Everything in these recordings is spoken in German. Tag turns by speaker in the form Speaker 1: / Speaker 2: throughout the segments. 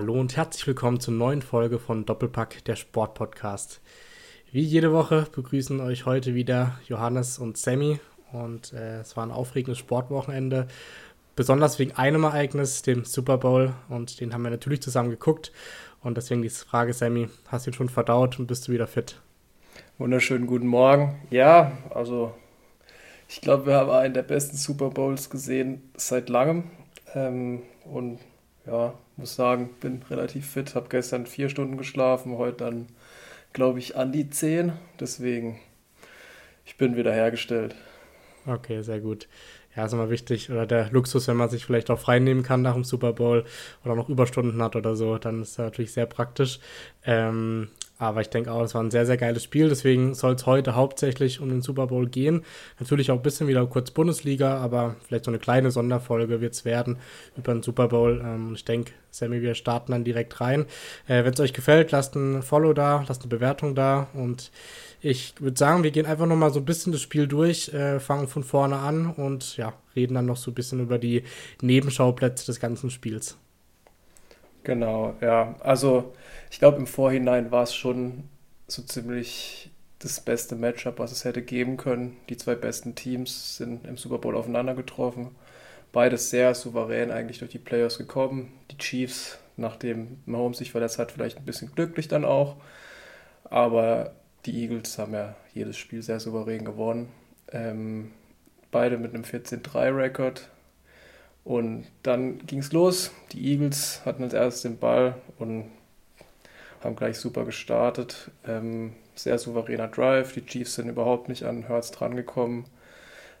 Speaker 1: Hallo und herzlich willkommen zur neuen Folge von Doppelpack, der Sportpodcast. Wie jede Woche begrüßen euch heute wieder Johannes und Sammy und äh, es war ein aufregendes Sportwochenende, besonders wegen einem Ereignis, dem Super Bowl und den haben wir natürlich zusammen geguckt und deswegen die Frage, Sammy, hast du ihn schon verdaut und bist du wieder fit?
Speaker 2: Wunderschönen guten Morgen. Ja, also ich glaube, wir haben einen der besten Super Bowls gesehen seit langem ähm, und ja, muss sagen, bin relativ fit, habe gestern vier Stunden geschlafen, heute dann, glaube ich, an die zehn. Deswegen, ich bin wieder hergestellt.
Speaker 1: Okay, sehr gut. Ja, ist immer wichtig. Oder der Luxus, wenn man sich vielleicht auch frei nehmen kann nach dem Super Bowl oder noch Überstunden hat oder so, dann ist das natürlich sehr praktisch. Ähm, aber ich denke auch, es war ein sehr, sehr geiles Spiel. Deswegen soll es heute hauptsächlich um den Super Bowl gehen. Natürlich auch ein bisschen wieder kurz Bundesliga, aber vielleicht so eine kleine Sonderfolge wird es werden über den Super Bowl. Ähm, ich denke, Sammy, wir starten dann direkt rein. Äh, Wenn es euch gefällt, lasst ein Follow da, lasst eine Bewertung da. Und ich würde sagen, wir gehen einfach nochmal so ein bisschen das Spiel durch, äh, fangen von vorne an und ja, reden dann noch so ein bisschen über die Nebenschauplätze des ganzen Spiels.
Speaker 2: Genau, ja. Also ich glaube, im Vorhinein war es schon so ziemlich das beste Matchup, was es hätte geben können. Die zwei besten Teams sind im Super Bowl aufeinander getroffen. Beides sehr souverän eigentlich durch die Playoffs gekommen. Die Chiefs, nachdem Mahomes sich verletzt hat, vielleicht ein bisschen glücklich dann auch. Aber die Eagles haben ja jedes Spiel sehr souverän gewonnen. Ähm, beide mit einem 14-3-Rekord. Und dann ging es los. Die Eagles hatten als erstes den Ball und haben gleich super gestartet. Ähm, sehr souveräner Drive. Die Chiefs sind überhaupt nicht an Hurts drangekommen.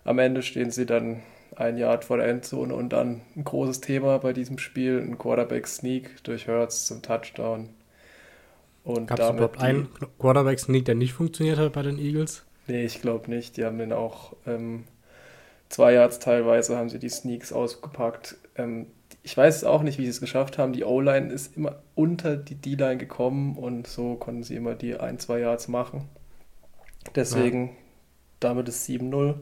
Speaker 2: Am Ende stehen sie dann ein Yard vor der Endzone und dann ein großes Thema bei diesem Spiel, ein Quarterback-Sneak durch Hurts zum Touchdown.
Speaker 1: Gab es überhaupt einen Quarterback-Sneak, der nicht funktioniert hat bei den Eagles?
Speaker 2: Nee, ich glaube nicht. Die haben den auch ähm, zwei Yards teilweise haben sie die Sneaks ausgepackt. Ähm, ich weiß auch nicht, wie sie es geschafft haben. Die O-Line ist immer unter die D-Line gekommen und so konnten sie immer die ein, zwei Yards machen. Deswegen, ja. damit ist 7-0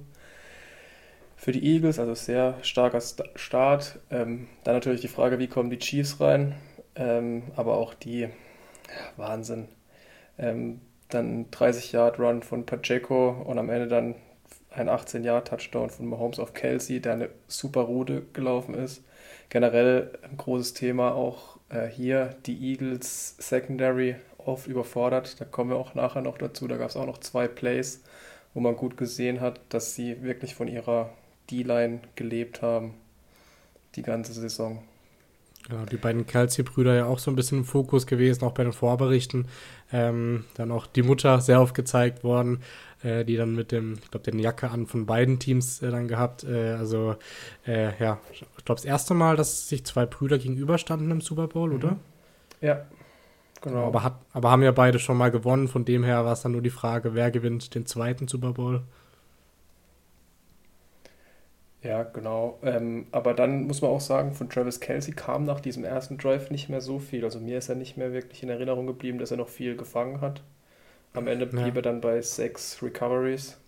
Speaker 2: für die Eagles, also sehr starker Start. Ähm, dann natürlich die Frage, wie kommen die Chiefs rein, ähm, aber auch die ja, Wahnsinn. Ähm, dann 30 Yard Run von Pacheco und am Ende dann ein 18 Yard Touchdown von Mahomes auf Kelsey, der eine super Route gelaufen ist generell ein großes Thema auch äh, hier, die Eagles Secondary oft überfordert. Da kommen wir auch nachher noch dazu. Da gab es auch noch zwei Plays, wo man gut gesehen hat, dass sie wirklich von ihrer D-Line gelebt haben, die ganze Saison.
Speaker 1: Genau, die beiden Kelsey-Brüder ja auch so ein bisschen im Fokus gewesen, auch bei den Vorberichten. Ähm, dann auch die Mutter sehr oft gezeigt worden äh, die dann mit dem, ich glaube, den Jacke an von beiden Teams äh, dann gehabt. Äh, also, äh, ja, ich glaube, das erste Mal, dass sich zwei Brüder gegenüberstanden im Super Bowl, mhm. oder?
Speaker 2: Ja, genau.
Speaker 1: Aber, hat, aber haben ja beide schon mal gewonnen, von dem her war es dann nur die Frage, wer gewinnt den zweiten Super Bowl.
Speaker 2: Ja, genau. Ähm, aber dann muss man auch sagen, von Travis Kelsey kam nach diesem ersten Drive nicht mehr so viel. Also mir ist er nicht mehr wirklich in Erinnerung geblieben, dass er noch viel gefangen hat. Am Ende blieb ja. er dann bei sechs Recoveries.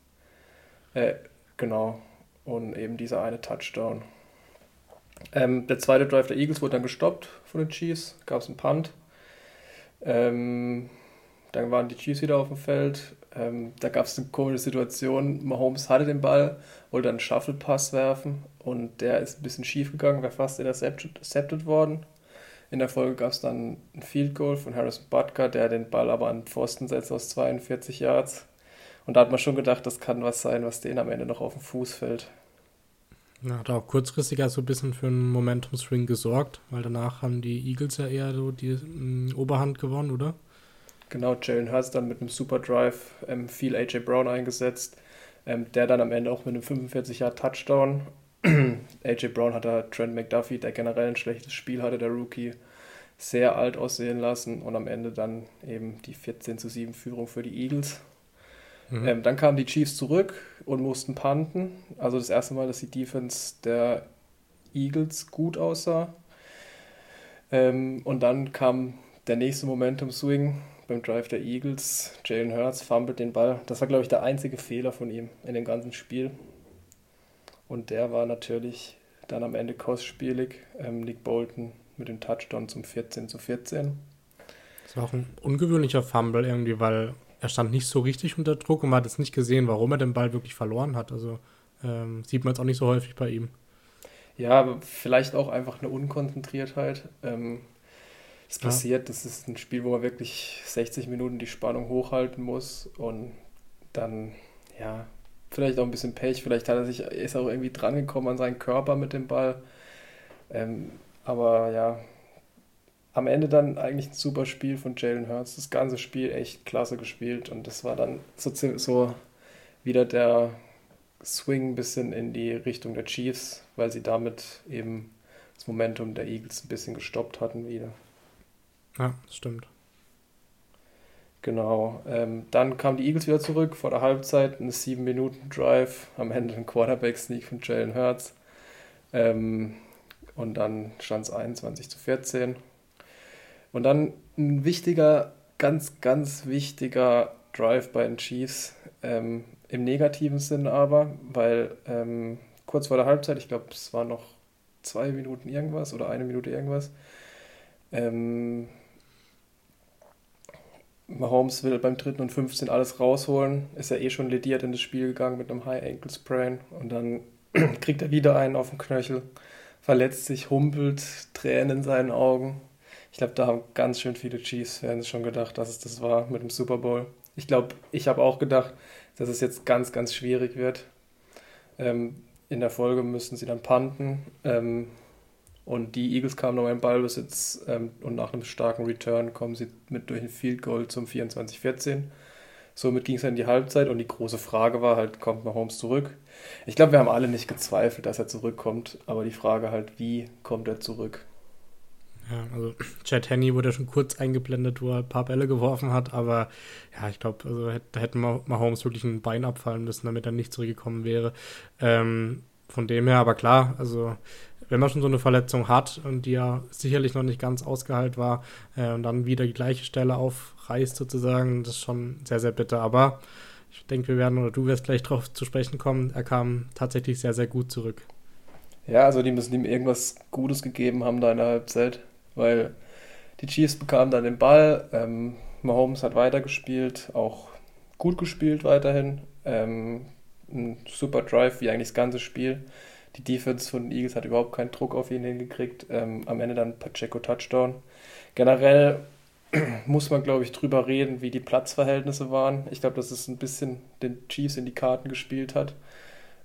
Speaker 2: Äh, genau. Und eben dieser eine Touchdown. Ähm, der zweite Drive der Eagles wurde dann gestoppt von den Chiefs. Gab es einen Punt. Ähm, dann waren die Chiefs wieder auf dem Feld. Ähm, da gab es eine komische Situation. Mahomes hatte den Ball, wollte einen Shuffle-Pass werfen und der ist ein bisschen schief gegangen, wäre fast intercepted worden. In der Folge gab es dann ein Field Goal von Harrison Butker, der den Ball aber an den Pfosten setzt aus 42 Yards. Und da hat man schon gedacht, das kann was sein, was denen am Ende noch auf den Fuß fällt.
Speaker 1: Ja, hat auch kurzfristig so also ein bisschen für einen Momentum-Swing gesorgt, weil danach haben die Eagles ja eher so die m, mm, Oberhand gewonnen, oder?
Speaker 2: Genau, Jalen Hurts dann mit einem Super Drive ähm, viel AJ Brown eingesetzt, ähm, der dann am Ende auch mit einem 45 Yard Touchdown AJ Brown hat da Trent McDuffie, der generell ein schlechtes Spiel hatte, der Rookie, sehr alt aussehen lassen und am Ende dann eben die 14 zu 7 Führung für die Eagles. Mhm. Ähm, dann kamen die Chiefs zurück und mussten panten. Also das erste Mal, dass die Defense der Eagles gut aussah. Ähm, und dann kam der nächste Momentum-Swing beim Drive der Eagles. Jalen Hurts fummelt den Ball. Das war, glaube ich, der einzige Fehler von ihm in dem ganzen Spiel. Und der war natürlich dann am Ende kostspielig. Ähm, Nick Bolton mit dem Touchdown zum 14 zu 14.
Speaker 1: Das war auch ein ungewöhnlicher Fumble irgendwie, weil er stand nicht so richtig unter Druck und man hat jetzt nicht gesehen, warum er den Ball wirklich verloren hat. Also ähm, sieht man jetzt auch nicht so häufig bei ihm.
Speaker 2: Ja, aber vielleicht auch einfach eine Unkonzentriertheit. Ähm, es passiert, ja. das ist ein Spiel, wo man wirklich 60 Minuten die Spannung hochhalten muss und dann, ja, vielleicht auch ein bisschen Pech, vielleicht hat er sich, ist auch irgendwie drangekommen an seinen Körper mit dem Ball. Ähm, aber ja, am Ende dann eigentlich ein super Spiel von Jalen Hurts. Das ganze Spiel echt klasse gespielt und das war dann so, so wieder der Swing ein bisschen in die Richtung der Chiefs, weil sie damit eben das Momentum der Eagles ein bisschen gestoppt hatten wieder.
Speaker 1: Ja, das stimmt.
Speaker 2: Genau. Ähm, dann kamen die Eagles wieder zurück vor der Halbzeit, eine 7-Minuten-Drive, am Ende ein Quarterback-Sneak von Jalen Hurts. Ähm, und dann stand es 21 zu 14. Und dann ein wichtiger, ganz, ganz wichtiger Drive bei den Chiefs. Ähm, Im negativen Sinn aber, weil ähm, kurz vor der Halbzeit, ich glaube, es war noch zwei Minuten irgendwas oder eine Minute irgendwas, ähm, Mahomes will beim dritten und 15 alles rausholen, ist ja eh schon lediert in das Spiel gegangen mit einem High Ankle Sprain und dann kriegt er wieder einen auf den Knöchel, verletzt sich, humpelt, Tränen in seinen Augen. Ich glaube, da haben ganz schön viele Chiefs-Fans schon gedacht, dass es das war mit dem Super Bowl. Ich glaube, ich habe auch gedacht, dass es jetzt ganz, ganz schwierig wird. Ähm, in der Folge müssen sie dann panten. Ähm, und die Eagles kamen noch im Ballbesitz ähm, und nach einem starken Return kommen sie mit durch ein Field Goal zum 24-14. Somit ging es in die Halbzeit und die große Frage war halt, kommt Mahomes zurück? Ich glaube, wir haben alle nicht gezweifelt, dass er zurückkommt, aber die Frage halt, wie kommt er zurück?
Speaker 1: Ja, also Chad Henney wurde schon kurz eingeblendet, wo er ein paar Bälle geworfen hat, aber ja, ich glaube, also da hätte Mahomes wirklich ein Bein abfallen müssen, damit er nicht zurückgekommen wäre. Ähm, von dem her, aber klar, also wenn man schon so eine Verletzung hat und die ja sicherlich noch nicht ganz ausgeheilt war äh, und dann wieder die gleiche Stelle aufreißt sozusagen, das ist schon sehr, sehr bitter. Aber ich denke, wir werden oder du wirst gleich darauf zu sprechen kommen. Er kam tatsächlich sehr, sehr gut zurück.
Speaker 2: Ja, also die müssen ihm irgendwas Gutes gegeben haben da in der Halbzeit, weil die Chiefs bekamen dann den Ball. Ähm, Mahomes hat weitergespielt, auch gut gespielt weiterhin. Ähm, ein super Drive, wie eigentlich das ganze Spiel. Die Defense von den Eagles hat überhaupt keinen Druck auf ihn hingekriegt. Ähm, am Ende dann Pacheco Touchdown. Generell muss man, glaube ich, drüber reden, wie die Platzverhältnisse waren. Ich glaube, dass es ein bisschen den Chiefs in die Karten gespielt hat,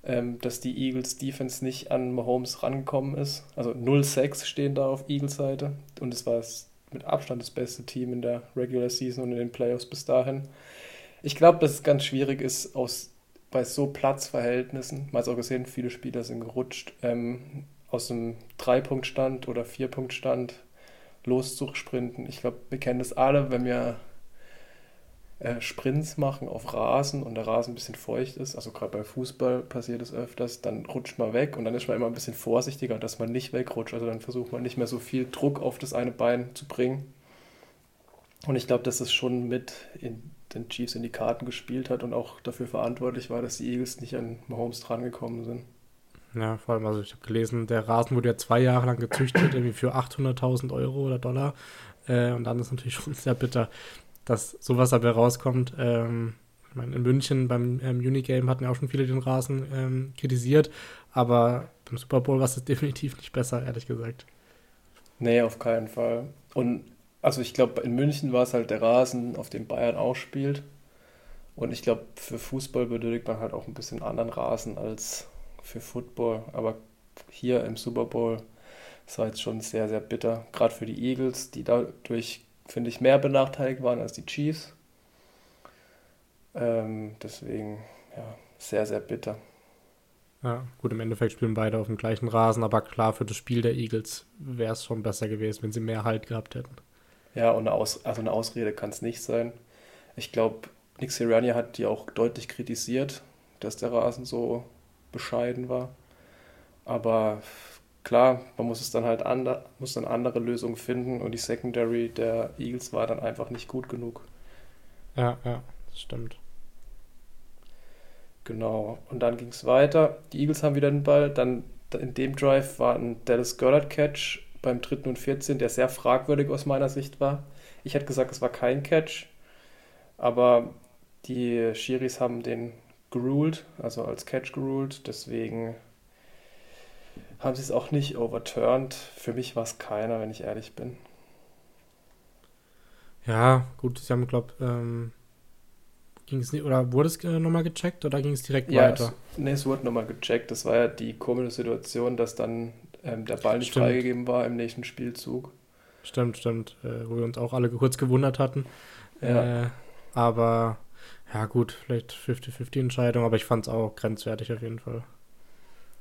Speaker 2: ähm, dass die Eagles Defense nicht an Mahomes rangekommen ist. Also 0-6 stehen da auf Eagles Seite und es war mit Abstand das beste Team in der Regular Season und in den Playoffs bis dahin. Ich glaube, dass es ganz schwierig ist, aus bei so Platzverhältnissen, man hat es auch gesehen, viele Spieler sind gerutscht, ähm, aus einem Drei-Punkt-Stand oder Vier-Punkt-Stand loszusprinten. Ich glaube, wir kennen das alle, wenn wir äh, Sprints machen auf Rasen und der Rasen ein bisschen feucht ist, also gerade bei Fußball passiert es öfters, dann rutscht man weg und dann ist man immer ein bisschen vorsichtiger, dass man nicht wegrutscht. Also dann versucht man nicht mehr so viel Druck auf das eine Bein zu bringen. Und ich glaube, das ist schon mit in den Chiefs in die Karten gespielt hat und auch dafür verantwortlich war, dass die Eagles nicht an Mahomes drangekommen sind.
Speaker 1: Ja, vor allem, also ich habe gelesen, der Rasen wurde ja zwei Jahre lang gezüchtet, irgendwie für 800.000 Euro oder Dollar. Äh, und dann ist natürlich schon sehr bitter, dass sowas dabei rauskommt. Ähm, ich meine, in München beim ähm, Unigame hatten ja auch schon viele den Rasen ähm, kritisiert, aber beim Super Bowl war es definitiv nicht besser, ehrlich gesagt.
Speaker 2: Nee, auf keinen Fall. Und also ich glaube, in München war es halt der Rasen, auf dem Bayern auch spielt. Und ich glaube, für Fußball benötigt man halt auch ein bisschen anderen Rasen als für Football. Aber hier im Super Bowl das war jetzt schon sehr, sehr bitter. Gerade für die Eagles, die dadurch, finde ich, mehr benachteiligt waren als die Chiefs. Ähm, deswegen, ja, sehr, sehr bitter.
Speaker 1: Ja, gut, im Endeffekt spielen beide auf dem gleichen Rasen, aber klar, für das Spiel der Eagles wäre es schon besser gewesen, wenn sie mehr Halt gehabt hätten.
Speaker 2: Ja, und eine, Aus also eine Ausrede kann es nicht sein. Ich glaube, Nick Sirianni hat die auch deutlich kritisiert, dass der Rasen so bescheiden war. Aber klar, man muss es dann halt ander, muss dann andere Lösungen finden und die Secondary der Eagles war dann einfach nicht gut genug.
Speaker 1: Ja, ja, das stimmt.
Speaker 2: Genau. Und dann ging es weiter. Die Eagles haben wieder den Ball. Dann in dem Drive war ein Dallas Goddard Catch beim dritten und 14, der sehr fragwürdig aus meiner Sicht war. Ich hätte gesagt, es war kein Catch, aber die Schiris haben den geruled, also als Catch geruled, deswegen haben sie es auch nicht overturned. Für mich war es keiner, wenn ich ehrlich bin.
Speaker 1: Ja, gut, sie haben, glaube ähm, ging es nicht, oder wurde es äh, nochmal gecheckt oder ging es direkt
Speaker 2: ja,
Speaker 1: weiter?
Speaker 2: Es, nee, es wurde nochmal gecheckt. Das war ja die komische Situation, dass dann ähm, der Ball nicht stimmt. freigegeben war im nächsten Spielzug.
Speaker 1: Stimmt, stimmt, äh, wo wir uns auch alle kurz gewundert hatten. Ja. Äh, aber ja, gut, vielleicht 50-50 Entscheidung, aber ich fand es auch grenzwertig auf jeden Fall.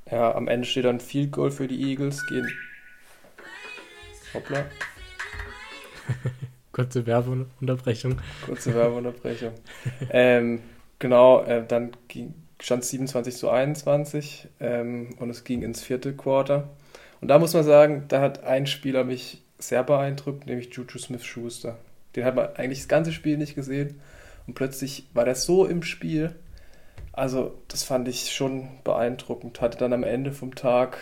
Speaker 2: Ja, am Ende steht dann Field Goal für die Eagles, gehen. Hoppla.
Speaker 1: Kurze Werbeunterbrechung.
Speaker 2: Kurze Werbeunterbrechung. ähm, genau, äh, dann stand es 27 zu 21 ähm, und es ging ins vierte Quarter. Und da muss man sagen, da hat ein Spieler mich sehr beeindruckt, nämlich Juju Smith-Schuster. Den hat man eigentlich das ganze Spiel nicht gesehen und plötzlich war der so im Spiel. Also, das fand ich schon beeindruckend. Hatte dann am Ende vom Tag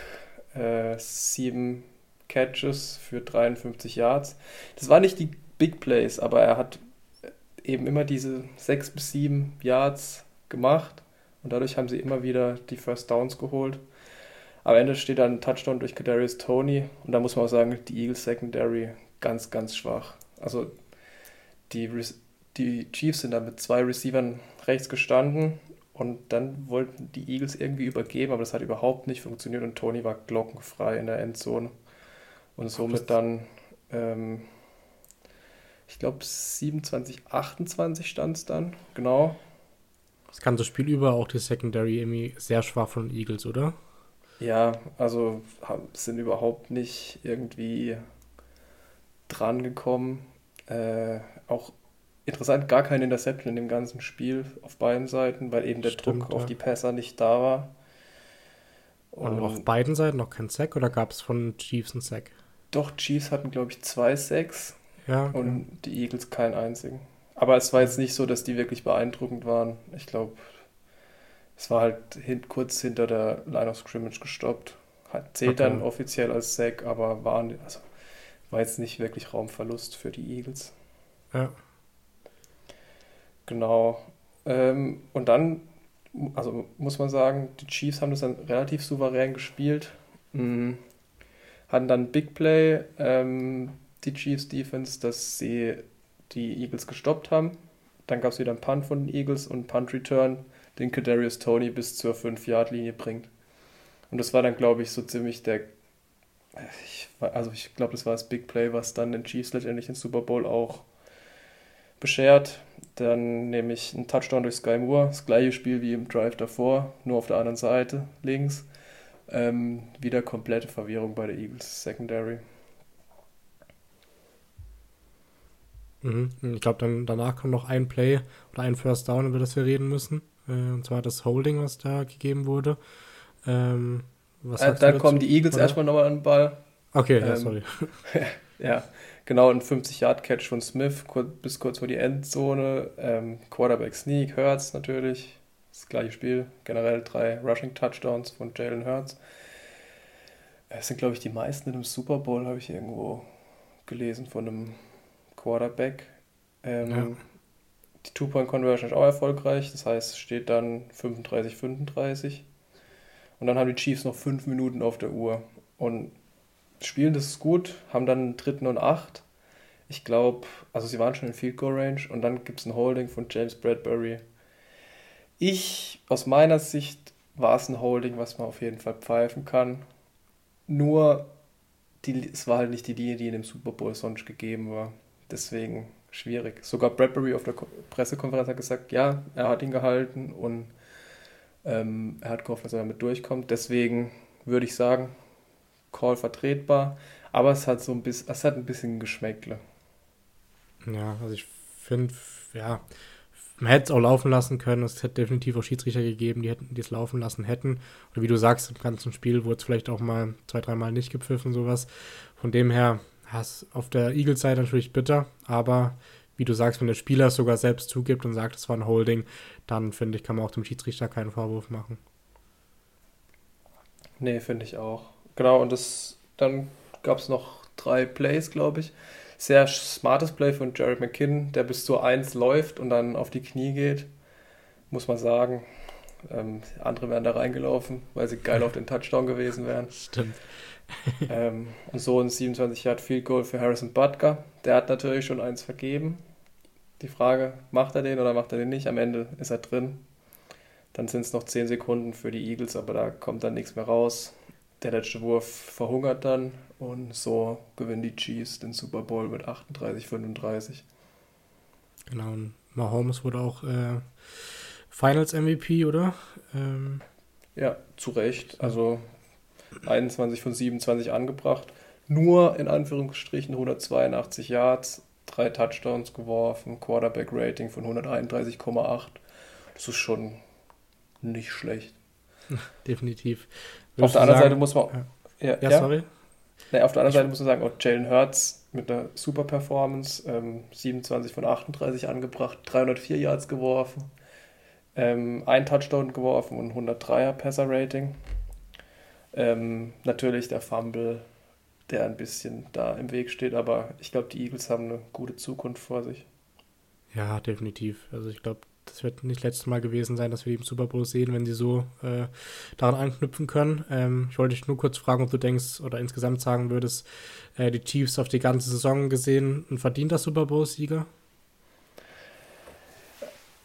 Speaker 2: äh, sieben Catches für 53 Yards. Das war nicht die Big Plays, aber er hat eben immer diese sechs bis sieben Yards gemacht und dadurch haben sie immer wieder die First Downs geholt. Am Ende steht dann ein Touchdown durch Kadarius Tony und da muss man auch sagen, die Eagles Secondary ganz, ganz schwach. Also die, die Chiefs sind da mit zwei Receivern rechts gestanden und dann wollten die Eagles irgendwie übergeben, aber das hat überhaupt nicht funktioniert und Tony war glockenfrei in der Endzone. Und somit dann ähm, ich glaube 27, 28 stand es dann, genau.
Speaker 1: Das ganze Spiel über auch die Secondary irgendwie sehr schwach von den Eagles, oder?
Speaker 2: Ja, also sind überhaupt nicht irgendwie dran gekommen. Äh, auch interessant, gar keine Interception in dem ganzen Spiel auf beiden Seiten, weil eben der Stimmt, Druck ja. auf die Pässer nicht da war.
Speaker 1: Und, Und auf beiden Seiten noch kein Sack oder gab es von Chiefs einen Sack?
Speaker 2: Doch, Chiefs hatten, glaube ich, zwei Sacks.
Speaker 1: Ja.
Speaker 2: Und ja. die Eagles keinen einzigen. Aber es war jetzt nicht so, dass die wirklich beeindruckend waren. Ich glaube, es war halt hin, kurz hinter der Line of Scrimmage gestoppt. Hat, zählt okay. dann offiziell als Sack, aber waren, also, war jetzt nicht wirklich Raumverlust für die Eagles.
Speaker 1: Ja.
Speaker 2: Genau. Ähm, und dann, also muss man sagen, die Chiefs haben das dann relativ souverän gespielt. Mhm. Hatten dann Big Play. Ähm, die Chiefs Defense, dass sie die Eagles gestoppt haben. Dann gab es wieder einen Punt von den Eagles und einen Punt Return, den Kadarius Tony bis zur 5-Yard-Linie bringt. Und das war dann, glaube ich, so ziemlich der. Ich, also, ich glaube, das war das Big Play, was dann den Chiefs letztendlich den Super Bowl auch beschert. Dann nehme ich einen Touchdown durch Sky Moore, das gleiche Spiel wie im Drive davor, nur auf der anderen Seite, links. Ähm, wieder komplette Verwirrung bei der Eagles Secondary.
Speaker 1: Mhm. Ich glaube, dann danach kommt noch ein Play oder ein First Down, über das wir reden müssen. Äh, und zwar das Holding, was da gegeben wurde. Ähm,
Speaker 2: äh, dann kommen die Eagles oder? erstmal nochmal an den Ball.
Speaker 1: Okay, ähm, ja, sorry.
Speaker 2: ja, genau, ein 50-Yard-Catch von Smith kurz, bis kurz vor die Endzone. Ähm, Quarterback Sneak, Hurts natürlich. Das gleiche Spiel. Generell drei Rushing-Touchdowns von Jalen Hurts. Es sind, glaube ich, die meisten in einem Super Bowl, habe ich irgendwo gelesen von einem Quarterback. Ähm, ja. Die Two-Point-Conversion ist auch erfolgreich, das heißt, es steht dann 35, 35. Und dann haben die Chiefs noch fünf Minuten auf der Uhr. Und spielen das gut, haben dann einen dritten und acht. Ich glaube, also sie waren schon in Field Goal Range und dann gibt es ein Holding von James Bradbury. Ich, aus meiner Sicht, war es ein Holding, was man auf jeden Fall pfeifen kann. Nur, die, es war halt nicht die Linie, die in dem Super Bowl sonst gegeben war. Deswegen schwierig. Sogar Bradbury auf der Pressekonferenz hat gesagt, ja, er hat ihn gehalten und ähm, er hat gehofft, dass er damit durchkommt. Deswegen würde ich sagen, Call vertretbar, aber es hat so ein bisschen, es hat ein bisschen Geschmäckle.
Speaker 1: Ja, also ich finde, ja, man hätte es auch laufen lassen können. Es hätte definitiv auch Schiedsrichter gegeben, die hätten es laufen lassen hätten. Oder wie du sagst, im ganzen Spiel wurde es vielleicht auch mal zwei, dreimal nicht gepfiffen, sowas. Von dem her, das auf der Eagles-Seite natürlich bitter, aber wie du sagst, wenn der Spieler es sogar selbst zugibt und sagt, es war ein Holding, dann finde ich, kann man auch dem Schiedsrichter keinen Vorwurf machen.
Speaker 2: Nee, finde ich auch. Genau, und das dann gab es noch drei Plays, glaube ich. Sehr smartes Play von Jared McKinnon, der bis zur 1 läuft und dann auf die Knie geht. Muss man sagen. Ähm, andere wären da reingelaufen, weil sie geil auf den Touchdown gewesen wären.
Speaker 1: Stimmt.
Speaker 2: ähm, und so ein 27 Yard Field Goal für Harrison Butker. Der hat natürlich schon eins vergeben. Die Frage, macht er den oder macht er den nicht? Am Ende ist er drin. Dann sind es noch 10 Sekunden für die Eagles, aber da kommt dann nichts mehr raus. Der letzte Wurf verhungert dann und so gewinnen die Chiefs den Super Bowl mit 38-35.
Speaker 1: Genau, und Mahomes wurde auch äh, Finals MVP, oder? Ähm,
Speaker 2: ja, zu Recht. Also 21 von 27 angebracht. Nur in Anführungsstrichen 182 Yards, drei Touchdowns geworfen, Quarterback-Rating von 131,8. Das ist schon nicht schlecht.
Speaker 1: Definitiv.
Speaker 2: Würdest auf der anderen sagen, Seite muss man. Ja, ja, ja? sorry. Nee, auf der anderen ich, Seite muss man sagen, auch Jalen Hurts mit einer super Performance, ähm, 27 von 38 angebracht, 304 Yards geworfen, ähm, ein Touchdown geworfen und 103er Passer-Rating. Ähm, natürlich der Fumble, der ein bisschen da im Weg steht, aber ich glaube, die Eagles haben eine gute Zukunft vor sich.
Speaker 1: Ja, definitiv. Also ich glaube, das wird nicht das letzte Mal gewesen sein, dass wir die im Super Bowl sehen, wenn sie so äh, daran anknüpfen können. Ähm, ich wollte dich nur kurz fragen, ob du denkst oder insgesamt sagen würdest, äh, die Chiefs auf die ganze Saison gesehen ein verdienter Super Bowl-Sieger?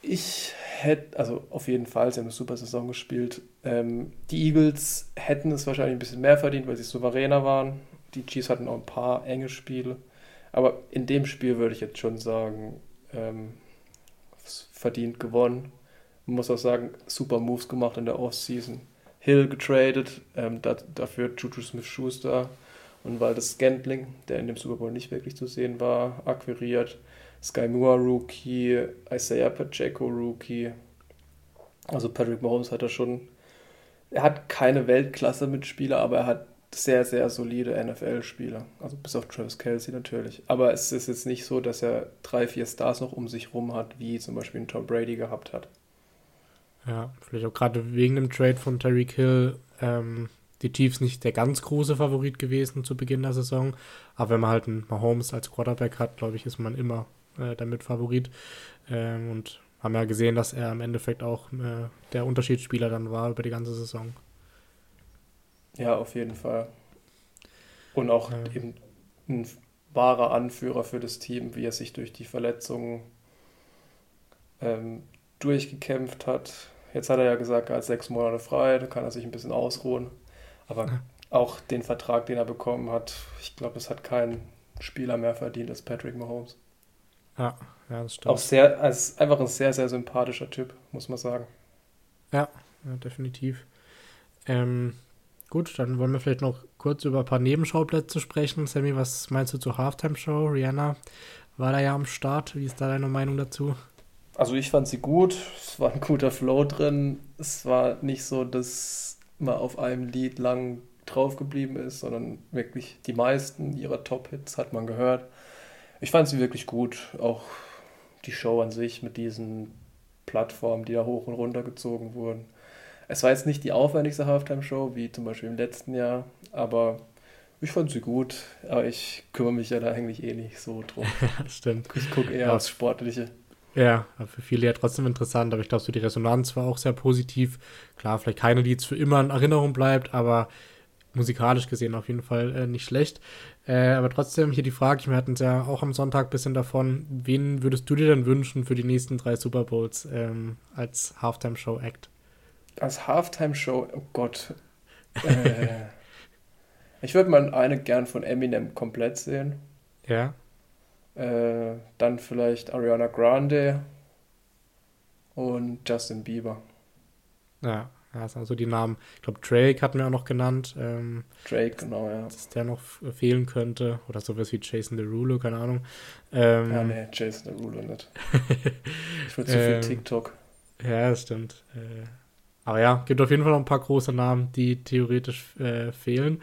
Speaker 2: Ich hätte, also auf jeden Fall, sie haben eine super Saison gespielt. Ähm, die Eagles hätten es wahrscheinlich ein bisschen mehr verdient, weil sie souveräner waren. Die Chiefs hatten auch ein paar enge Spiele. Aber in dem Spiel würde ich jetzt schon sagen, ähm, verdient gewonnen. Man muss auch sagen, super Moves gemacht in der Offseason. Hill getradet, ähm, da, dafür Juju Smith-Schuster und weil das Scantling, der in dem Super Bowl nicht wirklich zu sehen war, akquiriert. Sky Moore Rookie, Isaiah Pacheco Rookie. Also Patrick Mahomes hat er schon, er hat keine Weltklasse-Mitspieler, aber er hat sehr, sehr solide NFL-Spieler. Also bis auf Travis Kelsey natürlich. Aber es ist jetzt nicht so, dass er drei, vier Stars noch um sich rum hat, wie zum Beispiel ein Tom Brady gehabt hat.
Speaker 1: Ja, vielleicht auch gerade wegen dem Trade von Terry Hill ähm, die Chiefs nicht der ganz große Favorit gewesen zu Beginn der Saison. Aber wenn man halt einen Mahomes als Quarterback hat, glaube ich, ist man immer äh, damit Favorit. Ähm, und haben ja gesehen, dass er im Endeffekt auch äh, der Unterschiedsspieler dann war über die ganze Saison.
Speaker 2: Ja, auf jeden Fall. Und auch ja. eben ein wahrer Anführer für das Team, wie er sich durch die Verletzungen ähm, durchgekämpft hat. Jetzt hat er ja gesagt, er hat sechs Monate frei, da kann er sich ein bisschen ausruhen. Aber ja. auch den Vertrag, den er bekommen hat, ich glaube, es hat kein Spieler mehr verdient als Patrick Mahomes.
Speaker 1: Ja, ja, das stimmt.
Speaker 2: Auch sehr, also einfach ein sehr, sehr sympathischer Typ, muss man sagen.
Speaker 1: Ja, ja definitiv. Ähm, Gut, dann wollen wir vielleicht noch kurz über ein paar Nebenschauplätze sprechen. Sammy, was meinst du zur Halftime-Show? Rihanna war da ja am Start. Wie ist da deine Meinung dazu?
Speaker 2: Also ich fand sie gut. Es war ein guter Flow drin. Es war nicht so, dass man auf einem Lied lang drauf geblieben ist, sondern wirklich die meisten ihrer Top-Hits hat man gehört. Ich fand sie wirklich gut. Auch die Show an sich mit diesen Plattformen, die da hoch und runter gezogen wurden. Es war jetzt nicht die aufwendigste Halftime-Show, wie zum Beispiel im letzten Jahr, aber ich fand sie gut. Aber ich kümmere mich ja da eigentlich eh nicht so drum.
Speaker 1: Stimmt.
Speaker 2: Ich gucke eher ja. aufs Sportliche.
Speaker 1: Ja, für viele ja trotzdem interessant, aber ich glaube, so die Resonanz war auch sehr positiv. Klar, vielleicht keine, die jetzt für immer in Erinnerung bleibt, aber musikalisch gesehen auf jeden Fall äh, nicht schlecht. Äh, aber trotzdem hier die Frage, wir hatten es ja auch am Sonntag ein bisschen davon, wen würdest du dir denn wünschen für die nächsten drei Super Bowls ähm, als Halftime-Show-Act?
Speaker 2: als Halftime-Show, oh Gott. Äh, ich würde mal eine gern von Eminem komplett sehen.
Speaker 1: Ja.
Speaker 2: Äh, dann vielleicht Ariana Grande und Justin Bieber.
Speaker 1: Ja, das sind also die Namen. Ich glaube, Drake hatten wir auch noch genannt. Ähm,
Speaker 2: Drake, genau, ja.
Speaker 1: Dass der noch fehlen könnte. Oder sowas wie Jason Derulo, keine Ahnung. Ähm,
Speaker 2: ja, nee, Jason Derulo nicht. ich würde zu viel ähm, TikTok.
Speaker 1: Ja, das stimmt. Äh, aber ja, gibt auf jeden Fall noch ein paar große Namen, die theoretisch äh, fehlen.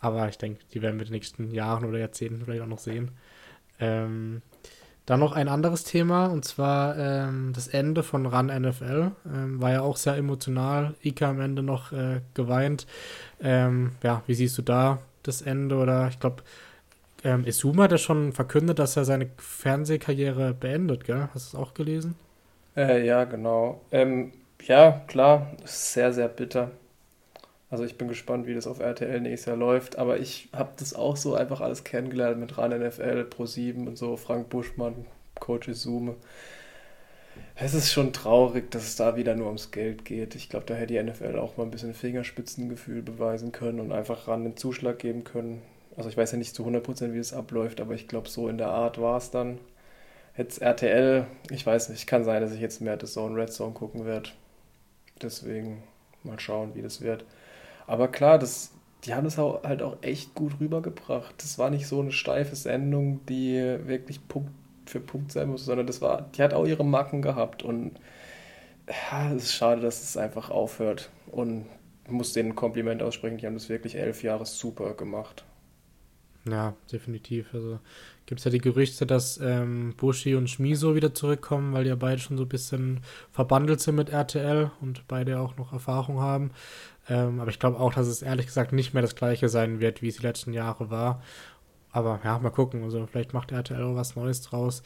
Speaker 1: Aber ich denke, die werden wir in den nächsten Jahren oder Jahrzehnten vielleicht auch noch sehen. Ähm, dann noch ein anderes Thema, und zwar ähm, das Ende von Run NFL. Ähm, war ja auch sehr emotional. Ika am Ende noch äh, geweint. Ähm, ja, wie siehst du da das Ende oder ich glaube, ähm, Isuma hat ja schon verkündet, dass er seine Fernsehkarriere beendet, gell? Hast du es auch gelesen?
Speaker 2: Äh, ja, genau. Ähm, ja, klar, sehr, sehr bitter. Also ich bin gespannt, wie das auf RTL nächstes Jahr läuft. Aber ich habe das auch so einfach alles kennengelernt mit RAN NFL, Pro7 und so, Frank Buschmann, Coach Isume. Es ist schon traurig, dass es da wieder nur ums Geld geht. Ich glaube, da hätte die NFL auch mal ein bisschen Fingerspitzengefühl beweisen können und einfach RAN den Zuschlag geben können. Also ich weiß ja nicht zu 100%, wie es abläuft, aber ich glaube, so in der Art war es dann. Jetzt RTL, ich weiß nicht, kann sein, dass ich jetzt mehr The Zone, Red Zone gucken werde. Deswegen mal schauen, wie das wird. Aber klar, das, die haben auch, halt auch echt gut rübergebracht. Das war nicht so eine steife Sendung, die wirklich Punkt für Punkt sein muss, sondern das war, die hat auch ihre Macken gehabt und es ist schade, dass es einfach aufhört und ich muss denen ein Kompliment aussprechen, die haben das wirklich elf Jahre super gemacht.
Speaker 1: Ja, definitiv. Also gibt es ja die Gerüchte, dass ähm, Bushi und Schmiso wieder zurückkommen, weil die ja beide schon so ein bisschen verbandelt sind mit RTL und beide auch noch Erfahrung haben. Ähm, aber ich glaube auch, dass es ehrlich gesagt nicht mehr das gleiche sein wird, wie es die letzten Jahre war. Aber ja, mal gucken. Also vielleicht macht RTL auch was Neues draus.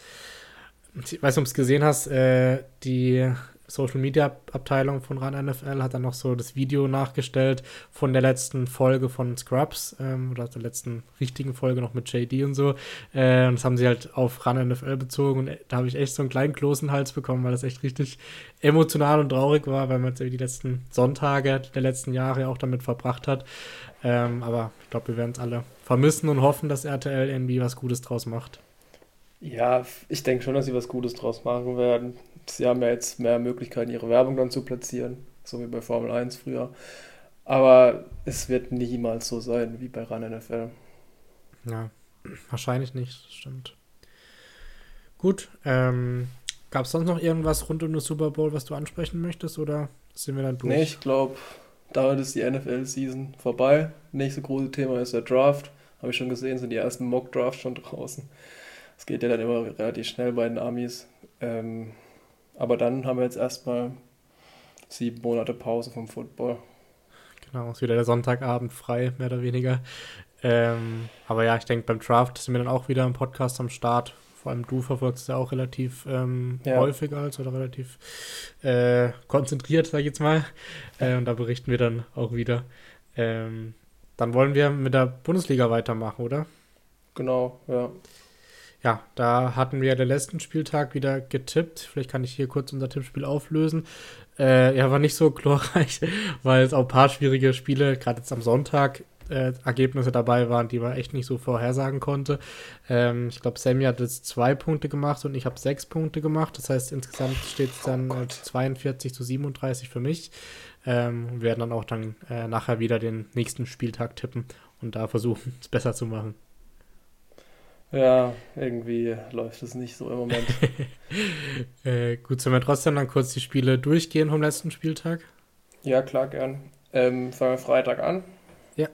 Speaker 1: Ich weiß nicht, ob du es gesehen hast, äh, die Social Media Abteilung von RAN NFL hat dann noch so das Video nachgestellt von der letzten Folge von Scrubs ähm, oder der letzten richtigen Folge noch mit JD und so. Äh, das haben sie halt auf RAN NFL bezogen und da habe ich echt so einen kleinen Kloß Hals bekommen, weil das echt richtig emotional und traurig war, weil man jetzt die letzten Sonntage der letzten Jahre auch damit verbracht hat. Ähm, aber ich glaube, wir werden es alle vermissen und hoffen, dass RTL irgendwie was Gutes draus macht.
Speaker 2: Ja, ich denke schon, dass sie was Gutes draus machen werden sie haben ja jetzt mehr Möglichkeiten, ihre Werbung dann zu platzieren, so wie bei Formel 1 früher. Aber es wird niemals so sein wie bei RAN NFL.
Speaker 1: Ja, wahrscheinlich nicht, das stimmt. Gut, ähm, gab es sonst noch irgendwas rund um den Super Bowl, was du ansprechen möchtest oder sind wir dann
Speaker 2: durch? Nee, ich glaube, damit ist die NFL-Season vorbei. Nächste große Thema ist der Draft. Habe ich schon gesehen, sind die ersten Mock-Drafts schon draußen. Es geht ja dann immer relativ schnell bei den Amis. Ähm, aber dann haben wir jetzt erstmal sieben Monate Pause vom Football.
Speaker 1: Genau, ist wieder der Sonntagabend frei, mehr oder weniger. Ähm, aber ja, ich denke, beim Draft sind wir dann auch wieder im Podcast am Start. Vor allem du verfolgst es ja auch relativ ähm, ja. häufig als oder relativ äh, konzentriert, sag ich jetzt mal. Äh, und da berichten wir dann auch wieder. Ähm, dann wollen wir mit der Bundesliga weitermachen, oder?
Speaker 2: Genau, ja
Speaker 1: ja, da hatten wir den letzten Spieltag wieder getippt. Vielleicht kann ich hier kurz unser Tippspiel auflösen. Äh, ja, war nicht so glorreich, weil es auch ein paar schwierige Spiele, gerade jetzt am Sonntag, äh, Ergebnisse dabei waren, die man echt nicht so vorhersagen konnte. Ähm, ich glaube, Sammy hat jetzt zwei Punkte gemacht und ich habe sechs Punkte gemacht. Das heißt, insgesamt steht es dann oh 42 zu 37 für mich. Ähm, wir werden dann auch dann äh, nachher wieder den nächsten Spieltag tippen und da versuchen, es besser zu machen.
Speaker 2: Ja, irgendwie läuft es nicht so im Moment.
Speaker 1: äh, gut, sollen wir trotzdem dann kurz die Spiele durchgehen vom letzten Spieltag?
Speaker 2: Ja, klar, gern. Ähm, fangen wir Freitag an.
Speaker 1: Ja.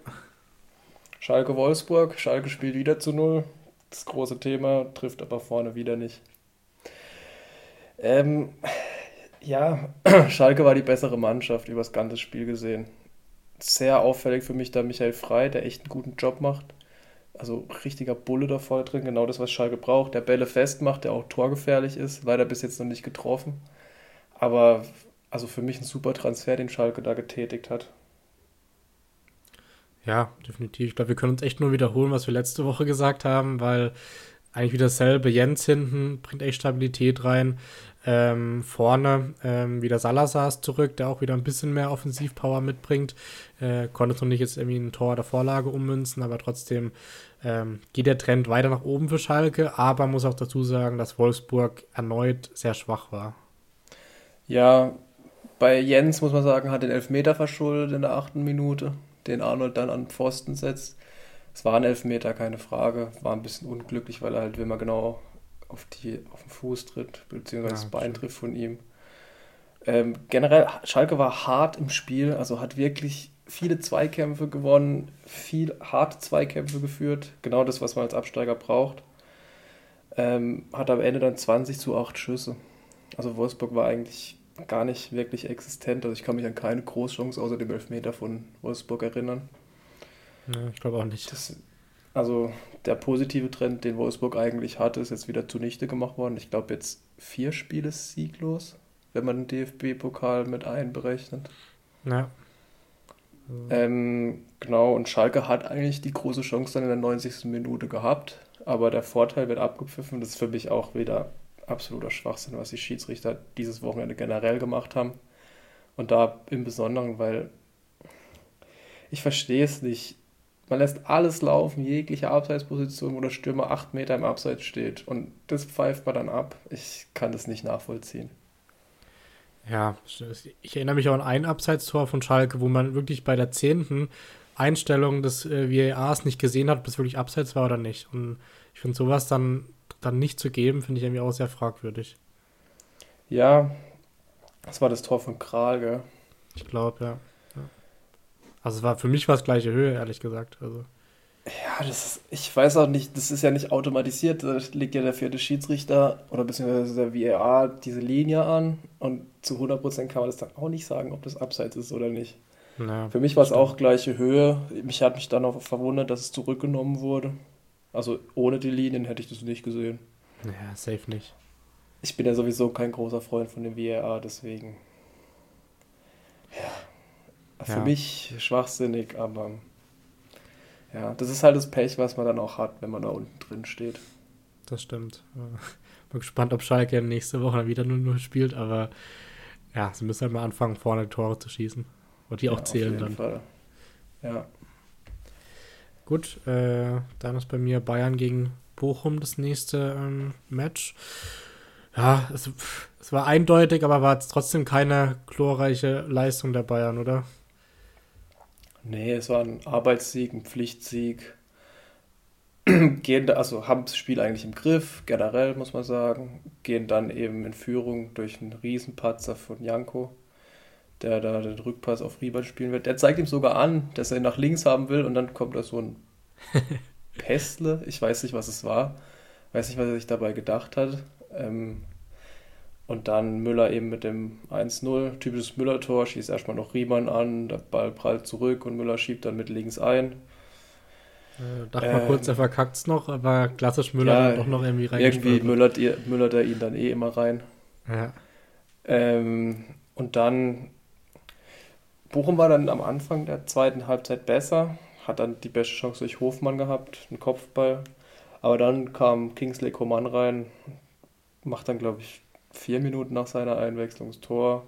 Speaker 2: Schalke Wolfsburg. Schalke spielt wieder zu null. Das große Thema, trifft aber vorne wieder nicht. Ähm, ja, Schalke war die bessere Mannschaft über das ganze Spiel gesehen. Sehr auffällig für mich da Michael Frei, der echt einen guten Job macht also richtiger Bulle da voll drin, genau das, was Schalke braucht, der Bälle festmacht, der auch torgefährlich ist, leider bis jetzt noch nicht getroffen. Aber also für mich ein super Transfer, den Schalke da getätigt hat.
Speaker 1: Ja, definitiv. Ich glaube, wir können uns echt nur wiederholen, was wir letzte Woche gesagt haben, weil eigentlich wieder dasselbe. Jens hinten bringt echt Stabilität rein. Ähm, vorne ähm, wieder Salazar ist zurück, der auch wieder ein bisschen mehr Offensivpower mitbringt. Äh, konnte noch nicht jetzt irgendwie ein Tor der Vorlage ummünzen, aber trotzdem ähm, geht der Trend weiter nach oben für Schalke. Aber muss auch dazu sagen, dass Wolfsburg erneut sehr schwach war.
Speaker 2: Ja, bei Jens muss man sagen, hat den Elfmeter verschuldet in der achten Minute, den Arnold dann an Pfosten setzt. Es war ein Elfmeter, keine Frage. War ein bisschen unglücklich, weil er halt, wenn man genau auf, die, auf den Fuß tritt, beziehungsweise ja, das Bein trifft von ihm. Ähm, generell, Schalke war hart im Spiel, also hat wirklich viele Zweikämpfe gewonnen, viel harte Zweikämpfe geführt, genau das, was man als Absteiger braucht. Ähm, hat am Ende dann 20 zu 8 Schüsse. Also Wolfsburg war eigentlich gar nicht wirklich existent. Also ich kann mich an keine Großchance außer dem Elfmeter von Wolfsburg erinnern.
Speaker 1: Ja, ich glaube auch nicht.
Speaker 2: Das, also der positive Trend, den Wolfsburg eigentlich hatte, ist jetzt wieder zunichte gemacht worden. Ich glaube jetzt vier Spiele sieglos, wenn man den DFB-Pokal mit einberechnet.
Speaker 1: Ja.
Speaker 2: Ähm, genau, und Schalke hat eigentlich die große Chance dann in der 90. Minute gehabt, aber der Vorteil wird abgepfiffen. Das ist für mich auch wieder absoluter Schwachsinn, was die Schiedsrichter dieses Wochenende generell gemacht haben. Und da im Besonderen, weil ich verstehe es nicht. Man lässt alles laufen, jegliche Abseitsposition, wo der Stürmer acht Meter im Abseits steht. Und das pfeift man dann ab. Ich kann das nicht nachvollziehen.
Speaker 1: Ja, ich erinnere mich auch an ein Abseitstor von Schalke, wo man wirklich bei der zehnten Einstellung des äh, VARs nicht gesehen hat, ob es wirklich Abseits war oder nicht. Und ich finde sowas dann, dann nicht zu geben, finde ich irgendwie auch sehr fragwürdig.
Speaker 2: Ja, das war das Tor von Kral, gell?
Speaker 1: Ich glaube, ja. Also es war für mich war es gleiche Höhe, ehrlich gesagt. Also.
Speaker 2: Ja, das ist, ich weiß auch nicht, das ist ja nicht automatisiert. Da legt ja der vierte Schiedsrichter oder beziehungsweise der VAR diese Linie an und zu 100% kann man das dann auch nicht sagen, ob das abseits ist oder nicht. Ja, Für mich war es auch gleiche Höhe. Mich hat mich dann auch verwundert, dass es zurückgenommen wurde. Also ohne die Linien hätte ich das nicht gesehen.
Speaker 1: Ja, safe nicht.
Speaker 2: Ich bin ja sowieso kein großer Freund von dem VAR, deswegen. Für ja. mich schwachsinnig, aber ja, das ist halt das Pech, was man dann auch hat, wenn man da unten drin steht.
Speaker 1: Das stimmt. Bin gespannt, ob Schalke nächste Woche wieder 0-0 spielt, aber ja, sie müssen halt mal anfangen, vorne Tore zu schießen. Und die auch ja, zählen auf jeden dann. Fall.
Speaker 2: Ja.
Speaker 1: Gut, äh, dann ist bei mir Bayern gegen Bochum das nächste ähm, Match. Ja, es, es, war eindeutig, aber war jetzt trotzdem keine glorreiche Leistung der Bayern, oder?
Speaker 2: Nee, es war ein Arbeitssieg, ein Pflichtsieg. Gehen, also haben das Spiel eigentlich im Griff, generell muss man sagen. Gehen dann eben in Führung durch einen Riesenpatzer von Janko, der da den Rückpass auf Riemann spielen wird. Der zeigt ihm sogar an, dass er ihn nach links haben will und dann kommt da so ein Pestle. Ich weiß nicht, was es war. Weiß nicht, was er sich dabei gedacht hat. Ähm, und dann Müller eben mit dem 1-0, typisches Müller-Tor, schießt erstmal noch Riemann an, der Ball prallt zurück und Müller schiebt dann mit links ein.
Speaker 1: Äh, dachte mal kurz, er verkackt es noch, aber klassisch Müller ja, dann doch noch irgendwie
Speaker 2: rein. Irgendwie Müller, Müller der ihn dann eh immer rein.
Speaker 1: Ja.
Speaker 2: Ähm, und dann, Bochum war dann am Anfang der zweiten Halbzeit besser, hat dann die beste Chance durch Hofmann gehabt, einen Kopfball. Aber dann kam Kingsley Coman rein, macht dann, glaube ich, vier Minuten nach seiner Einwechslung das Tor,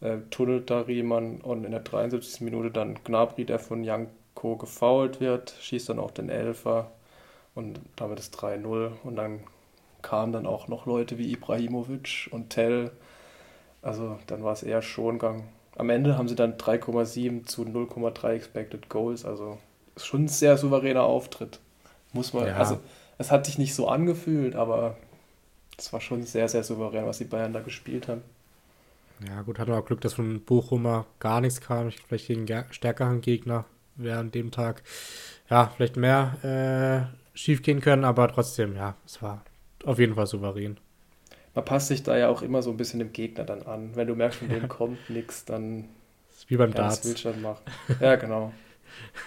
Speaker 2: äh, tunnelt da Riemann und in der 73. Minute dann Gnabry, der von Janko gefoult wird, schießt dann auch den Elfer und damit ist 3-0 und dann kamen dann auch noch Leute wie Ibrahimovic und Tell, also dann war es eher Schongang. Am Ende haben sie dann 3,7 zu 0,3 Expected Goals, also schon ein sehr souveräner Auftritt. Muss man, ja. also es hat sich nicht so angefühlt, aber das war schon sehr, sehr souverän, was die Bayern da gespielt haben.
Speaker 1: Ja, gut, hatten wir auch Glück, dass von Bochumer gar nichts kam. Vielleicht gegen stärkeren Gegner während dem Tag ja, vielleicht mehr äh, schief gehen können, aber trotzdem, ja, es war auf jeden Fall souverän.
Speaker 2: Man passt sich da ja auch immer so ein bisschen dem Gegner dann an. Wenn du merkst, von dem kommt nichts, dann.
Speaker 1: Das ist wie beim Darts.
Speaker 2: Das will schon machen. Ja, genau.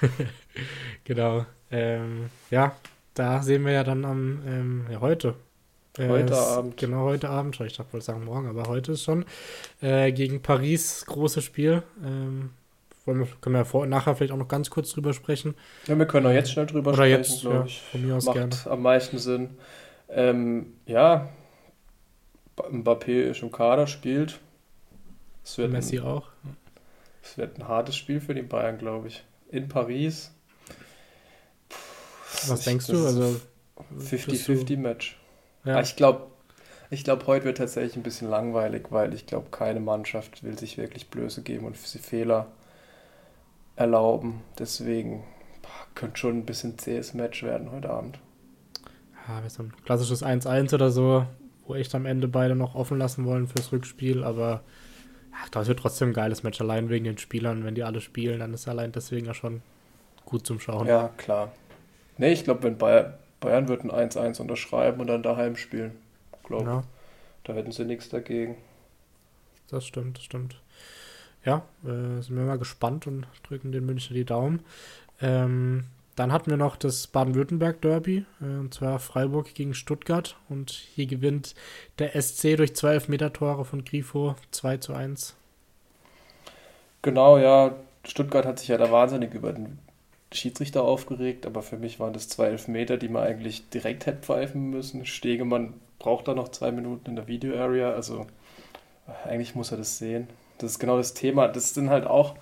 Speaker 1: genau. Ähm, ja, da sehen wir ja dann am ähm, ja, heute
Speaker 2: Heute äh, Abend.
Speaker 1: Genau, heute Abend. Ich dachte, wollte sagen morgen, aber heute ist schon. Äh, gegen Paris, großes Spiel. Ähm, wollen wir, können wir vor, nachher vielleicht auch noch ganz kurz drüber sprechen.
Speaker 2: Ja, wir können auch jetzt schnell drüber Oder sprechen, jetzt, ja, ich. Von mir aus Macht gerne. am meisten Sinn. Ähm, ja, Mbappé ist im Kader, spielt.
Speaker 1: Es wird Messi
Speaker 2: ein,
Speaker 1: auch.
Speaker 2: Es wird ein hartes Spiel für die Bayern, glaube ich. In Paris.
Speaker 1: Puh, Was denkst du? Also
Speaker 2: 50-50-Match. Ja. Ich glaube, ich glaube, heute wird tatsächlich ein bisschen langweilig, weil ich glaube, keine Mannschaft will sich wirklich Blöße geben und Fehler erlauben. Deswegen boah, könnte schon ein bisschen zähes Match werden heute Abend.
Speaker 1: Ja, so ein klassisches 1-1 oder so, wo echt am Ende beide noch offen lassen wollen fürs Rückspiel, aber ja, das wird trotzdem ein geiles Match, allein wegen den Spielern. Wenn die alle spielen, dann ist allein deswegen ja schon gut zum Schauen.
Speaker 2: Ja, klar. Nee, ich glaube, wenn Bayern, Bayern wird ein 1-1 unterschreiben und dann daheim spielen. Glaube ja. Da hätten sie nichts dagegen.
Speaker 1: Das stimmt, das stimmt. Ja, äh, sind wir mal gespannt und drücken den München die Daumen. Ähm, dann hatten wir noch das Baden-Württemberg-Derby, äh, und zwar Freiburg gegen Stuttgart. Und hier gewinnt der SC durch zwei Elfmeter-Tore von Grifo 2 zu 1.
Speaker 2: Genau, ja. Stuttgart hat sich ja da wahnsinnig über den Schiedsrichter aufgeregt, aber für mich waren das zwei Elfmeter, die man eigentlich direkt hätte pfeifen müssen. Stegemann braucht da noch zwei Minuten in der Video-Area, also eigentlich muss er das sehen. Das ist genau das Thema. Das sind halt auch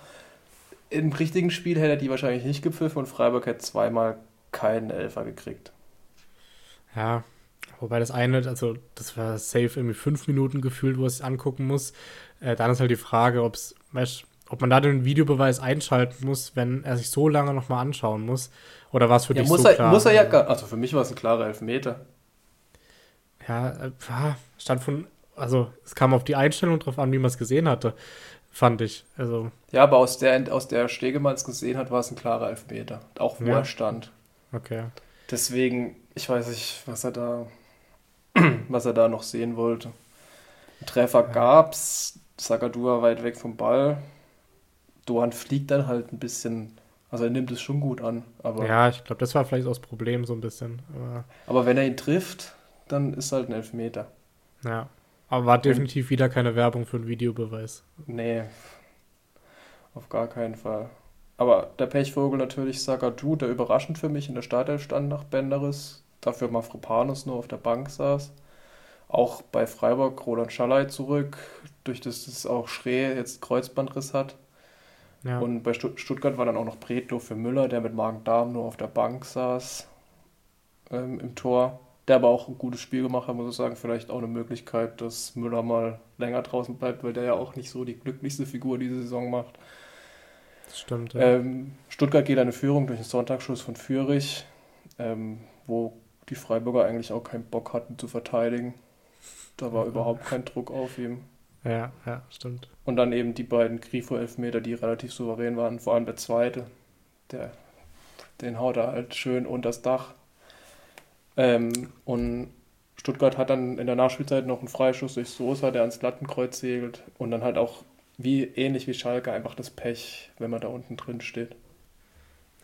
Speaker 2: im richtigen Spiel hätte er die wahrscheinlich nicht gepfiffen und Freiburg hätte zweimal keinen Elfer gekriegt.
Speaker 1: Ja, wobei das eine, also das war safe irgendwie fünf Minuten gefühlt, wo es angucken muss. Äh, dann ist halt die Frage, ob's, weißt, ob man da den Videobeweis einschalten muss, wenn er sich so lange nochmal anschauen muss. Oder war es für ja, dich
Speaker 2: muss
Speaker 1: so
Speaker 2: er, klar? Muss er ja gar, also für mich war es ein klarer Elfmeter.
Speaker 1: Ja, äh, stand von, also es kam auf die Einstellung drauf an, wie man es gesehen hatte fand ich. Also.
Speaker 2: Ja, aber aus der, aus der Stegemann es gesehen hat, war es ein klarer Elfmeter. Auch wo ja. er stand.
Speaker 1: Okay.
Speaker 2: Deswegen, ich weiß nicht, was er da, was er da noch sehen wollte. Ein Treffer ja. gab's, Sagadua weit weg vom Ball. Doan fliegt dann halt ein bisschen, also er nimmt es schon gut an. Aber
Speaker 1: ja, ich glaube, das war vielleicht auch das Problem so ein bisschen.
Speaker 2: Aber, aber wenn er ihn trifft, dann ist halt ein Elfmeter.
Speaker 1: Ja. Aber war definitiv wieder keine Werbung für einen Videobeweis.
Speaker 2: Nee, auf gar keinen Fall. Aber der Pechvogel natürlich Sagadu, der überraschend für mich in der Startelf stand nach Benderis. Dafür Mafropanus nur auf der Bank saß. Auch bei Freiburg Roland Schallei zurück, durch das das auch Schree jetzt Kreuzbandriss hat. Ja. Und bei Stuttgart war dann auch noch Bredlo für Müller, der mit Magen-Darm nur auf der Bank saß ähm, im Tor der aber auch ein gutes Spiel gemacht hat, muss ich sagen. Vielleicht auch eine Möglichkeit, dass Müller mal länger draußen bleibt, weil der ja auch nicht so die glücklichste Figur diese Saison macht.
Speaker 1: Das stimmt,
Speaker 2: ja. Ähm, Stuttgart geht eine Führung durch einen Sonntagsschuss von Fürich, ähm, wo die Freiburger eigentlich auch keinen Bock hatten zu verteidigen. Da war ja. überhaupt kein Druck auf ihm.
Speaker 1: Ja, ja, stimmt.
Speaker 2: Und dann eben die beiden Grifo-Elfmeter, die relativ souverän waren, vor allem der zweite. Der, den haut er halt schön unter das Dach. Ähm, und Stuttgart hat dann in der Nachspielzeit noch einen Freischuss durch Sosa, der ans Lattenkreuz segelt. Und dann halt auch, wie ähnlich wie Schalke, einfach das Pech, wenn man da unten drin steht.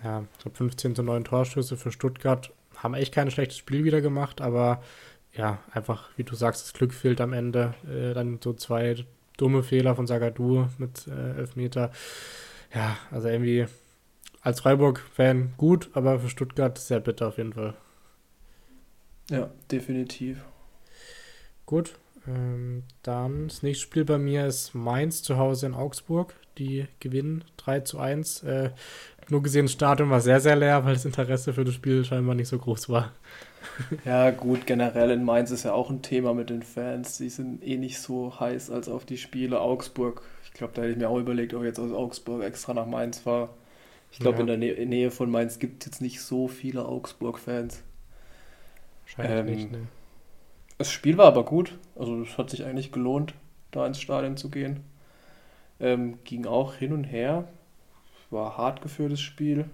Speaker 1: Ja, ich glaube 15 zu 9 Torschüsse für Stuttgart. Haben echt kein schlechtes Spiel wieder gemacht, aber ja, einfach, wie du sagst, das Glück fehlt am Ende. Äh, dann so zwei dumme Fehler von Sagadu mit äh, Elfmeter. Ja, also irgendwie als Freiburg-Fan gut, aber für Stuttgart sehr bitter auf jeden Fall.
Speaker 2: Ja, definitiv.
Speaker 1: Gut, ähm, dann das nächste Spiel bei mir ist Mainz zu Hause in Augsburg. Die gewinnen 3 zu 1. Äh, nur gesehen, das Stadion war sehr, sehr leer, weil das Interesse für das Spiel scheinbar nicht so groß war.
Speaker 2: Ja, gut, generell in Mainz ist ja auch ein Thema mit den Fans. Die sind eh nicht so heiß als auf die Spiele. Augsburg, ich glaube, da hätte ich mir auch überlegt, ob ich jetzt aus Augsburg extra nach Mainz fahre. Ich glaube, ja. in der Nä Nähe von Mainz gibt es jetzt nicht so viele Augsburg-Fans. Wahrscheinlich ähm, nicht, ne? Das Spiel war aber gut. Also es hat sich eigentlich gelohnt, da ins Stadion zu gehen. Ähm, ging auch hin und her. War hart geführtes Spiel.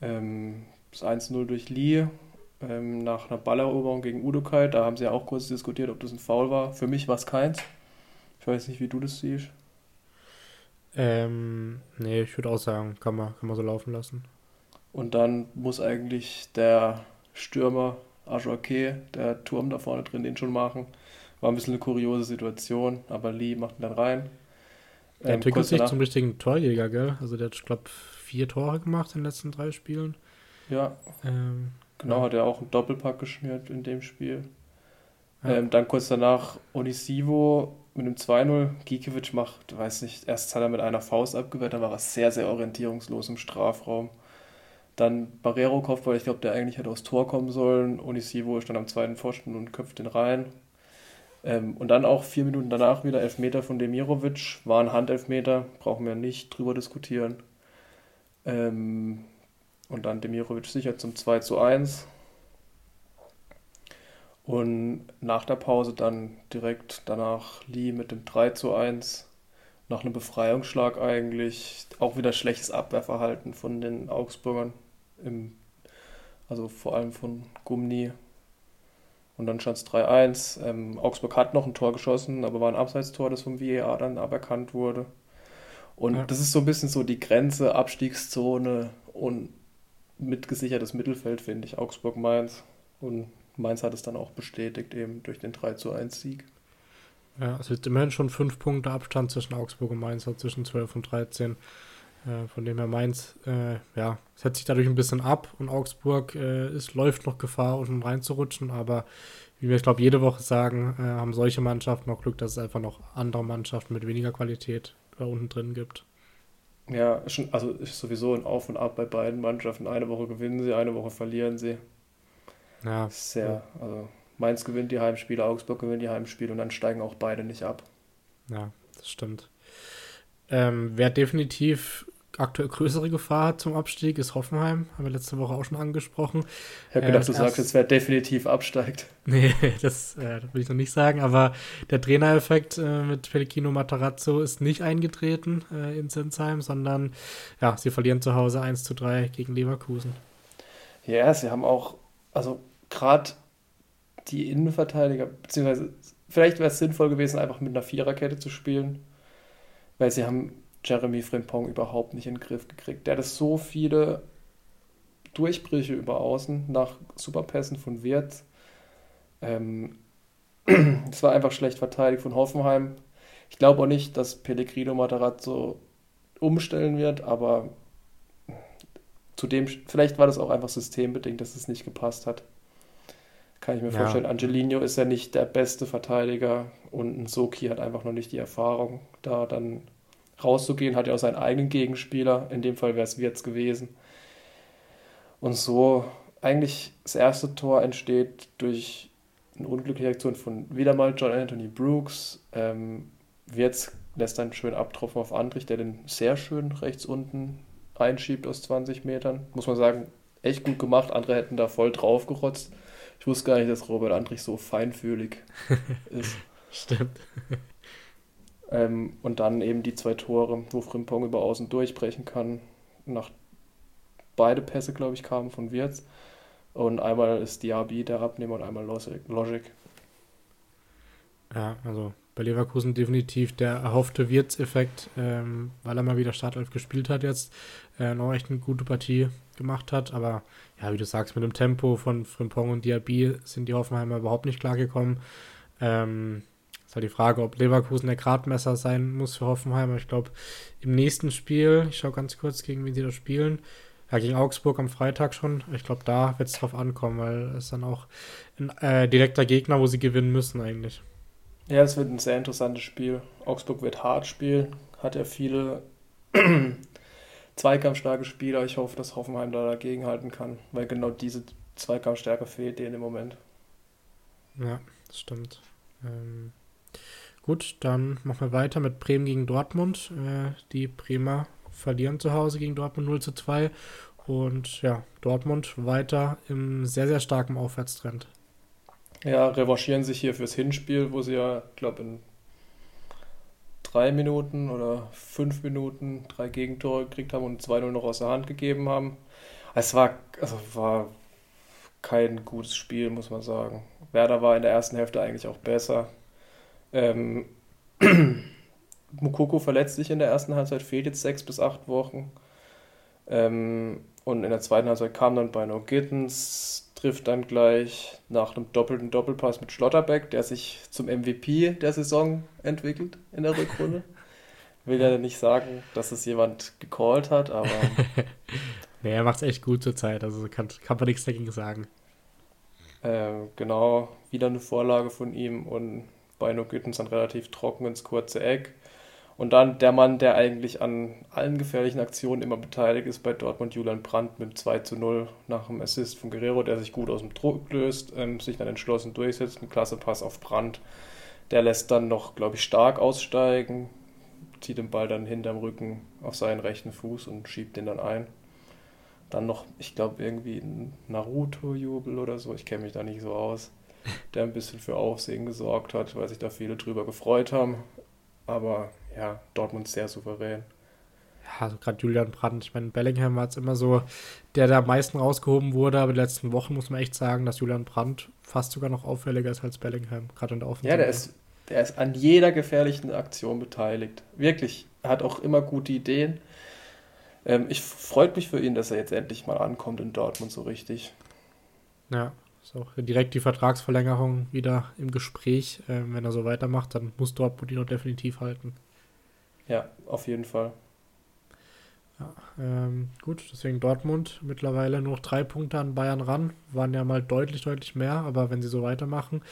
Speaker 2: Ähm, das 1-0 durch Lee ähm, nach einer Balleroberung gegen Udokai. Da haben sie ja auch kurz diskutiert, ob das ein Foul war. Für mich war es keins. Ich weiß nicht, wie du das siehst.
Speaker 1: Ähm, nee, ich würde auch sagen, kann man, kann man so laufen lassen.
Speaker 2: Und dann muss eigentlich der Stürmer, Ajoake, der Turm da vorne drin, den schon machen. War ein bisschen eine kuriose Situation, aber Lee macht ihn dann rein.
Speaker 1: Der ähm, entwickelt sich zum richtigen Torjäger, gell? Also der hat, ich glaube, vier Tore gemacht in den letzten drei Spielen.
Speaker 2: Ja. Ähm, genau, ja. hat er auch einen Doppelpack geschmiert in dem Spiel. Ja. Ähm, dann kurz danach Onisivo mit einem 2-0. Gikiewicz macht, weiß nicht, erst hat er mit einer Faust abgewehrt, dann war er sehr, sehr orientierungslos im Strafraum. Dann Barrero Kopfball, ich glaube, der eigentlich hätte aufs Tor kommen sollen. Onisivo stand am zweiten Pfosten und köpft den rein. Ähm, und dann auch vier Minuten danach wieder Elfmeter von Demirovic. War ein Handelfmeter, brauchen wir nicht drüber diskutieren. Ähm, und dann Demirovic sicher zum 2 zu 1. Und nach der Pause dann direkt danach Lee mit dem 3 zu 1. Nach einem Befreiungsschlag eigentlich. Auch wieder schlechtes Abwehrverhalten von den Augsburgern im, also vor allem von Gumni. Und dann stand es 3-1. Ähm, Augsburg hat noch ein Tor geschossen, aber war ein Abseitstor, das vom VAR dann aberkannt wurde. Und ja. das ist so ein bisschen so die Grenze, Abstiegszone und mitgesichertes Mittelfeld, finde ich, Augsburg-Mainz. Und Mainz hat es dann auch bestätigt, eben durch den 3 zu 1 Sieg.
Speaker 1: Ja, es ist immerhin schon fünf Punkte Abstand zwischen Augsburg und Mainz, also zwischen 12 und 13. Äh, von dem her Mainz, äh, ja, setzt sich dadurch ein bisschen ab und Augsburg äh, ist, läuft noch Gefahr, um reinzurutschen, aber wie wir, ich glaube, jede Woche sagen, äh, haben solche Mannschaften noch Glück, dass es einfach noch andere Mannschaften mit weniger Qualität da unten drin gibt.
Speaker 2: Ja, also ist sowieso ein Auf und Ab bei beiden Mannschaften. Eine Woche gewinnen sie, eine Woche verlieren sie. Ja. Sehr, also Mainz gewinnt die Heimspiele, Augsburg gewinnt die Heimspiele und dann steigen auch beide nicht ab.
Speaker 1: Ja, das stimmt. Ähm, wer definitiv aktuell größere Gefahr hat zum Abstieg, ist Hoffenheim. Haben wir letzte Woche auch schon angesprochen.
Speaker 2: Ich habe gedacht, äh, du sagst jetzt, wer definitiv absteigt.
Speaker 1: Nee, das, äh, das will ich noch nicht sagen. Aber der Trainereffekt äh, mit Pellegrino Matarazzo ist nicht eingetreten äh, in Sinsheim, sondern ja, sie verlieren zu Hause 1 zu 3 gegen Leverkusen.
Speaker 2: Ja, sie haben auch, also gerade die Innenverteidiger, beziehungsweise vielleicht wäre es sinnvoll gewesen, einfach mit einer Viererkette zu spielen, weil sie haben Jeremy Frimpong überhaupt nicht in den Griff gekriegt. Der hat so viele Durchbrüche über Außen nach Superpässen von Wirtz. Ähm, es war einfach schlecht verteidigt von Hoffenheim. Ich glaube auch nicht, dass Pellegrino Matarazzo umstellen wird, aber zudem, vielleicht war das auch einfach systembedingt, dass es nicht gepasst hat. Kann ich mir ja. vorstellen. Angelino ist ja nicht der beste Verteidiger und ein Soki hat einfach noch nicht die Erfahrung, da dann rauszugehen, hat ja auch seinen eigenen Gegenspieler. In dem Fall wäre es Wirtz gewesen. Und so eigentlich das erste Tor entsteht durch eine unglückliche Aktion von wieder mal John Anthony Brooks. Ähm, Wirtz lässt dann schön abtropfen auf Andrich, der den sehr schön rechts unten einschiebt aus 20 Metern. Muss man sagen, echt gut gemacht. Andere hätten da voll drauf gerotzt. Ich wusste gar nicht, dass Robert Andrich so feinfühlig ist. Stimmt. Ähm, und dann eben die zwei Tore, wo Frimpong über außen durchbrechen kann. Nach beide Pässe, glaube ich, kamen von Wirtz. Und einmal ist Diaby der Abnehmer und einmal Logic.
Speaker 1: Ja, also bei Leverkusen definitiv der erhoffte Wirtz-Effekt, ähm, weil er mal wieder Startelf gespielt hat jetzt, äh, noch echt eine gute Partie gemacht hat. Aber ja, wie du sagst, mit dem Tempo von Frimpong und Diaby sind die Hoffenheimer überhaupt nicht klargekommen. Ähm, ist halt die Frage, ob Leverkusen der Gradmesser sein muss für Hoffenheim. Ich glaube, im nächsten Spiel, ich schaue ganz kurz, gegen wen sie da spielen. Ja, gegen Augsburg am Freitag schon. Ich glaube, da wird es drauf ankommen, weil es dann auch ein äh, direkter Gegner, wo sie gewinnen müssen eigentlich.
Speaker 2: Ja, es wird ein sehr interessantes Spiel. Augsburg wird hart spielen, hat ja viele zweikampfstarke Spieler. Ich hoffe, dass Hoffenheim da dagegenhalten kann, weil genau diese Zweikampfstärke fehlt denen im Moment.
Speaker 1: Ja, das stimmt. Ähm, Gut, dann machen wir weiter mit Bremen gegen Dortmund. Äh, die Bremer verlieren zu Hause gegen Dortmund 0 zu 2. Und ja, Dortmund weiter im sehr, sehr starken Aufwärtstrend.
Speaker 2: Ja, revanchieren sich hier fürs Hinspiel, wo sie ja, glaube in drei Minuten oder fünf Minuten drei Gegentore gekriegt haben und 2-0 noch aus der Hand gegeben haben. Es war, also war kein gutes Spiel, muss man sagen. Werder war in der ersten Hälfte eigentlich auch besser. Ähm, Mukoko verletzt sich in der ersten Halbzeit, fehlt jetzt sechs bis acht Wochen. Ähm, und in der zweiten Halbzeit kam dann Bino Gittens, trifft dann gleich nach einem doppelten Doppelpass mit Schlotterbeck, der sich zum MVP der Saison entwickelt in der Rückrunde. Will ja nicht sagen, dass es jemand gecallt hat, aber.
Speaker 1: nee, er macht es echt gut zur Zeit, also kann, kann man nichts dagegen sagen.
Speaker 2: Ähm, genau, wieder eine Vorlage von ihm und Beino Güttens dann relativ trocken ins kurze Eck. Und dann der Mann, der eigentlich an allen gefährlichen Aktionen immer beteiligt ist bei Dortmund, Julian Brandt mit 2 zu 0 nach dem Assist von Guerrero, der sich gut aus dem Druck löst, ähm, sich dann entschlossen durchsetzt. Ein klasse Pass auf Brandt. Der lässt dann noch, glaube ich, stark aussteigen, zieht den Ball dann hinterm Rücken auf seinen rechten Fuß und schiebt den dann ein. Dann noch, ich glaube, irgendwie ein Naruto-Jubel oder so, ich kenne mich da nicht so aus der ein bisschen für Aufsehen gesorgt hat, weil sich da viele drüber gefreut haben. Aber ja, Dortmund sehr souverän.
Speaker 1: Ja, also gerade Julian Brandt. Ich meine, Bellingham war jetzt immer so, der da am meisten rausgehoben wurde, aber in den letzten Wochen muss man echt sagen, dass Julian Brandt fast sogar noch auffälliger ist als Bellingham, gerade in der Offensive.
Speaker 2: Ja, der ist, der ist an jeder gefährlichen Aktion beteiligt. Wirklich. Er hat auch immer gute Ideen. Ähm, ich freut mich für ihn, dass er jetzt endlich mal ankommt in Dortmund so richtig.
Speaker 1: Ja, ist auch direkt die Vertragsverlängerung wieder im Gespräch. Ähm, wenn er so weitermacht, dann muss Dortmund ihn auch definitiv halten.
Speaker 2: Ja, auf jeden Fall.
Speaker 1: Ja, ähm, gut, deswegen Dortmund mittlerweile nur noch drei Punkte an Bayern ran. Waren ja mal deutlich, deutlich mehr, aber wenn sie so weitermachen,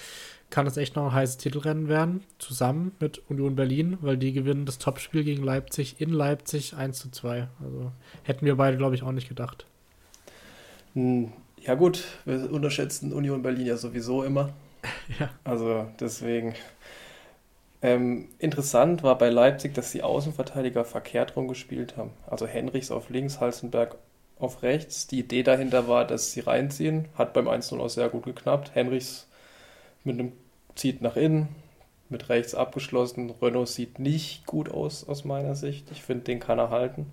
Speaker 1: kann es echt noch ein heißes Titelrennen werden. Zusammen mit Union Berlin, weil die gewinnen das Topspiel gegen Leipzig in Leipzig 1 zu 2. Also hätten wir beide, glaube ich, auch nicht gedacht.
Speaker 2: Hm, ja, gut, wir unterschätzen Union Berlin ja sowieso immer. ja. Also deswegen. Ähm, interessant war bei Leipzig, dass die Außenverteidiger verkehrt rum gespielt haben. Also Henrichs auf links, Halzenberg auf rechts. Die Idee dahinter war, dass sie reinziehen. Hat beim 1-0 auch sehr gut geknappt. Henrichs mit einem zieht nach innen, mit rechts abgeschlossen. Renault sieht nicht gut aus aus meiner Sicht. Ich finde, den kann er halten.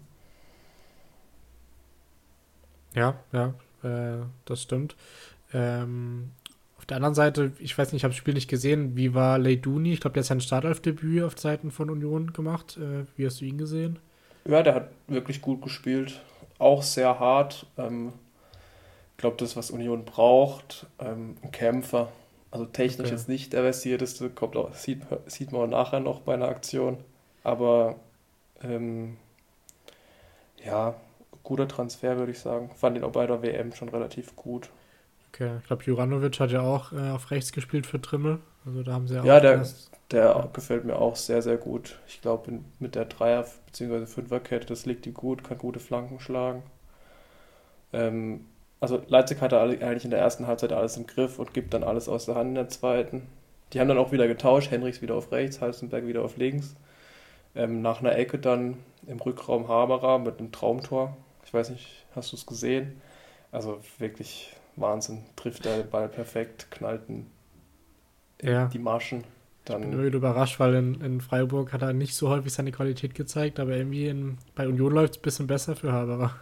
Speaker 1: Ja, ja, äh, das stimmt. Ähm, der anderen Seite, ich weiß nicht, ich habe das Spiel nicht gesehen. Wie war Leiduni? Ich glaube, der hat sein Startelfdebüt auf Seiten von Union gemacht. Äh, wie hast du ihn gesehen?
Speaker 2: Ja, der hat wirklich gut gespielt. Auch sehr hart. Ähm, ich glaube, das, was Union braucht, ähm, ein Kämpfer. Also technisch okay. jetzt nicht der versierteste, kommt auch, sieht, sieht man auch nachher noch bei einer Aktion. Aber ähm, ja, guter Transfer, würde ich sagen. Fand ihn auch bei der WM schon relativ gut.
Speaker 1: Okay, ich glaube, Juranovic hat ja auch äh, auf rechts gespielt für Trimmel. Also da haben sie
Speaker 2: ja Ja, der, der ja. gefällt mir auch sehr, sehr gut. Ich glaube, mit der Dreier- bzw. Fünferkette, das liegt ihm gut, kann gute Flanken schlagen. Ähm, also Leipzig hatte eigentlich in der ersten Halbzeit alles im Griff und gibt dann alles aus der Hand in der zweiten. Die haben dann auch wieder getauscht, Henrichs wieder auf rechts, Halstenberg wieder auf links. Ähm, nach einer Ecke dann im Rückraum Haberer mit einem Traumtor. Ich weiß nicht, hast du es gesehen? Also wirklich Wahnsinn. Trifft er den Ball perfekt, knallt ja. die Marschen.
Speaker 1: Dann ich bin irgendwie überrascht, weil in, in, Freiburg hat er nicht so häufig seine Qualität gezeigt, aber irgendwie in, bei Union läuft es ein bisschen besser für Haberer.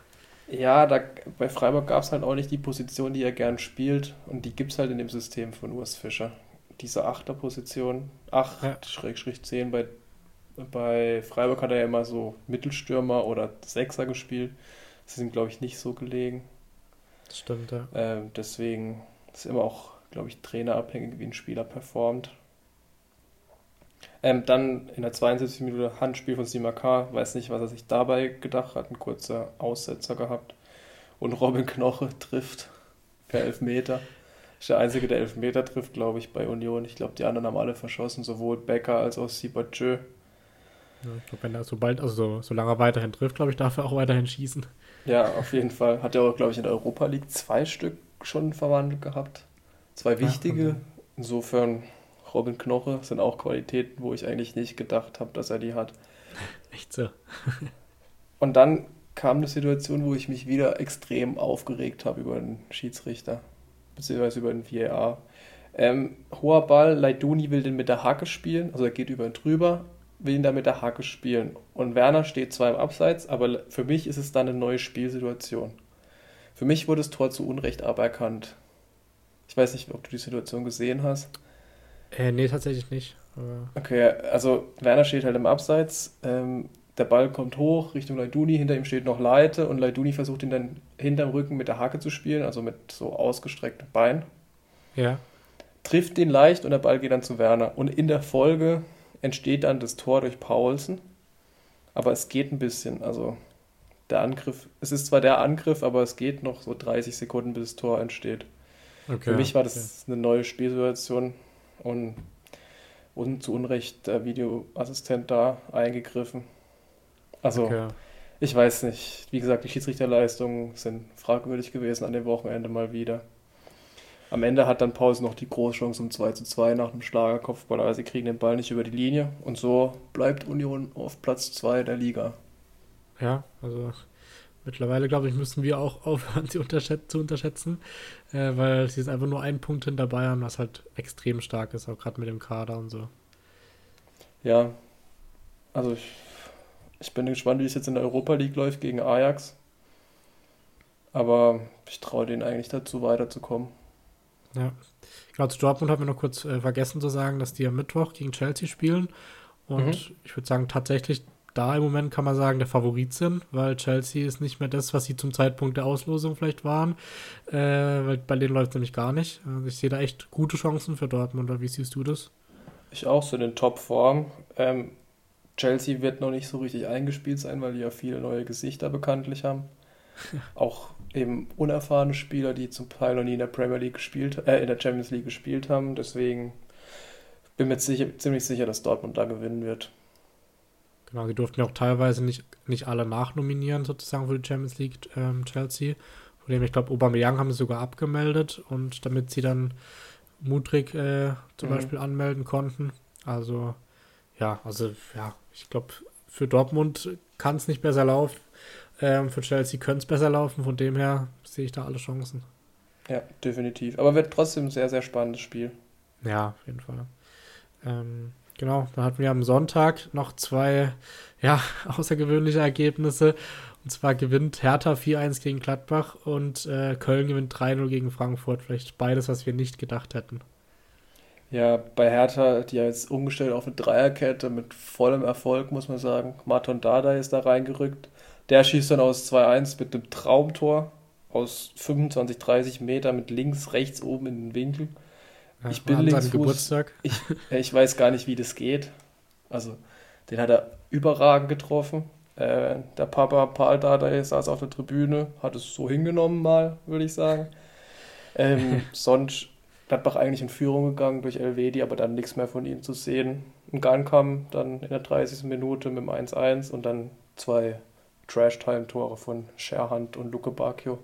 Speaker 2: Ja, da, bei Freiburg gab es halt auch nicht die Position, die er gern spielt und die gibt es halt in dem System von Urs Fischer. Diese Achterposition, 8 ja. Schrägstrich 10 bei, bei Freiburg hat er ja immer so Mittelstürmer oder Sechser gespielt. Sie sind, glaube ich, nicht so gelegen.
Speaker 1: Das stimmt, ja.
Speaker 2: Ähm, deswegen ist immer auch, glaube ich, trainerabhängig, wie ein Spieler performt. Ähm, dann in der 72. Minute Handspiel von Simakar. Weiß nicht, was er sich dabei gedacht hat. Ein kurzer Aussetzer gehabt. Und Robin Knoche trifft per Elfmeter. Ist der Einzige, der Elfmeter trifft, glaube ich, bei Union. Ich glaube, die anderen haben alle verschossen, sowohl Becker als auch Sibachö.
Speaker 1: Ja, ich glaube, wenn er sobald, also so, solange er weiterhin trifft, glaube ich, darf er auch weiterhin schießen.
Speaker 2: Ja, auf jeden Fall. Hat er auch, glaube ich, in der Europa League zwei Stück schon verwandelt gehabt. Zwei wichtige. Ja, Insofern, Robin Knoche sind auch Qualitäten, wo ich eigentlich nicht gedacht habe, dass er die hat.
Speaker 1: Echt so.
Speaker 2: Und dann kam eine Situation, wo ich mich wieder extrem aufgeregt habe über den Schiedsrichter, beziehungsweise über den VAR. Ähm, hoher Ball, Leiduni will den mit der Hacke spielen, also er geht über ihn drüber, will ihn da mit der Hacke spielen. Und Werner steht zwar im Abseits, aber für mich ist es dann eine neue Spielsituation. Für mich wurde das Tor zu Unrecht aberkannt. Ich weiß nicht, ob du die Situation gesehen hast.
Speaker 1: Äh, nee, tatsächlich nicht.
Speaker 2: Okay, also Werner steht halt im Abseits. Ähm, der Ball kommt hoch Richtung Leiduni, hinter ihm steht noch Leite und Leiduni versucht ihn dann hinterm Rücken mit der Hacke zu spielen, also mit so ausgestrecktem Bein.
Speaker 1: Ja.
Speaker 2: Trifft den leicht und der Ball geht dann zu Werner. Und in der Folge entsteht dann das Tor durch Paulsen. Aber es geht ein bisschen. Also der Angriff, es ist zwar der Angriff, aber es geht noch so 30 Sekunden, bis das Tor entsteht. Okay, Für mich war das okay. eine neue Spielsituation und, und zu Unrecht der Videoassistent da eingegriffen. Also, okay. ich weiß nicht. Wie gesagt, die Schiedsrichterleistungen sind fragwürdig gewesen an dem Wochenende mal wieder. Am Ende hat dann Paulsen noch die Großchance um 2 zu 2 nach einem Schlagerkopfball, aber sie kriegen den Ball nicht über die Linie und so bleibt Union auf Platz 2 der Liga.
Speaker 1: Ja, also mittlerweile glaube ich, müssen wir auch aufhören, sie unterschät zu unterschätzen, äh, weil sie ist einfach nur ein Punkt hinter Bayern, was halt extrem stark ist, auch gerade mit dem Kader und so.
Speaker 2: Ja, also ich, ich bin gespannt, wie es jetzt in der Europa League läuft gegen Ajax. Aber ich traue denen eigentlich dazu, weiterzukommen.
Speaker 1: Ja. Genau, zu Dortmund haben wir noch kurz äh, vergessen zu sagen, dass die am Mittwoch gegen Chelsea spielen. Und mhm. ich würde sagen, tatsächlich da im Moment, kann man sagen, der Favorit sind, weil Chelsea ist nicht mehr das, was sie zum Zeitpunkt der Auslosung vielleicht waren. Äh, weil bei denen läuft es nämlich gar nicht. Also ich sehe da echt gute Chancen für Dortmund. Oder wie siehst du das?
Speaker 2: Ich auch so in den Top-Form. Ähm, Chelsea wird noch nicht so richtig eingespielt sein, weil die ja viele neue Gesichter bekanntlich haben. auch eben unerfahrene Spieler, die zum Teil noch nie in der Premier League gespielt, äh, in der Champions League gespielt haben. Deswegen bin mir sicher, ziemlich sicher, dass Dortmund da gewinnen wird.
Speaker 1: Genau, die durften ja auch teilweise nicht, nicht alle nachnominieren, sozusagen für die Champions League ähm, Chelsea. Von dem, ich glaube, Aubameyang haben sie sogar abgemeldet und damit sie dann Mudrik äh, zum mhm. Beispiel anmelden konnten. Also, ja, also, ja, ich glaube, für Dortmund kann es nicht besser laufen. Ähm, für Chelsea könnte es besser laufen. Von dem her sehe ich da alle Chancen.
Speaker 2: Ja, definitiv. Aber wird trotzdem ein sehr, sehr spannendes Spiel.
Speaker 1: Ja, auf jeden Fall. Ähm, genau, da hatten wir am Sonntag noch zwei ja, außergewöhnliche Ergebnisse. Und zwar gewinnt Hertha 4-1 gegen Gladbach und äh, Köln gewinnt 3-0 gegen Frankfurt. Vielleicht beides, was wir nicht gedacht hätten.
Speaker 2: Ja, bei Hertha, die ja jetzt umgestellt auf eine Dreierkette mit vollem Erfolg, muss man sagen. Martin Dada ist da reingerückt. Der schießt dann aus 2-1 mit einem Traumtor aus 25, 30 Meter mit links, rechts oben in den Winkel. Ja, ich bin links Geburtstag. Ich, ich weiß gar nicht, wie das geht. Also, den hat er überragend getroffen. Äh, der Papa Paul Dada saß auf der Tribüne, hat es so hingenommen mal, würde ich sagen. Ähm, sonst Gladbach eigentlich in Führung gegangen durch Elvedi, aber dann nichts mehr von ihm zu sehen. Ein Gang kam dann in der 30. Minute mit dem 1-1 und dann zwei Trash-Time-Tore von Scherhand und Luke Bacchio.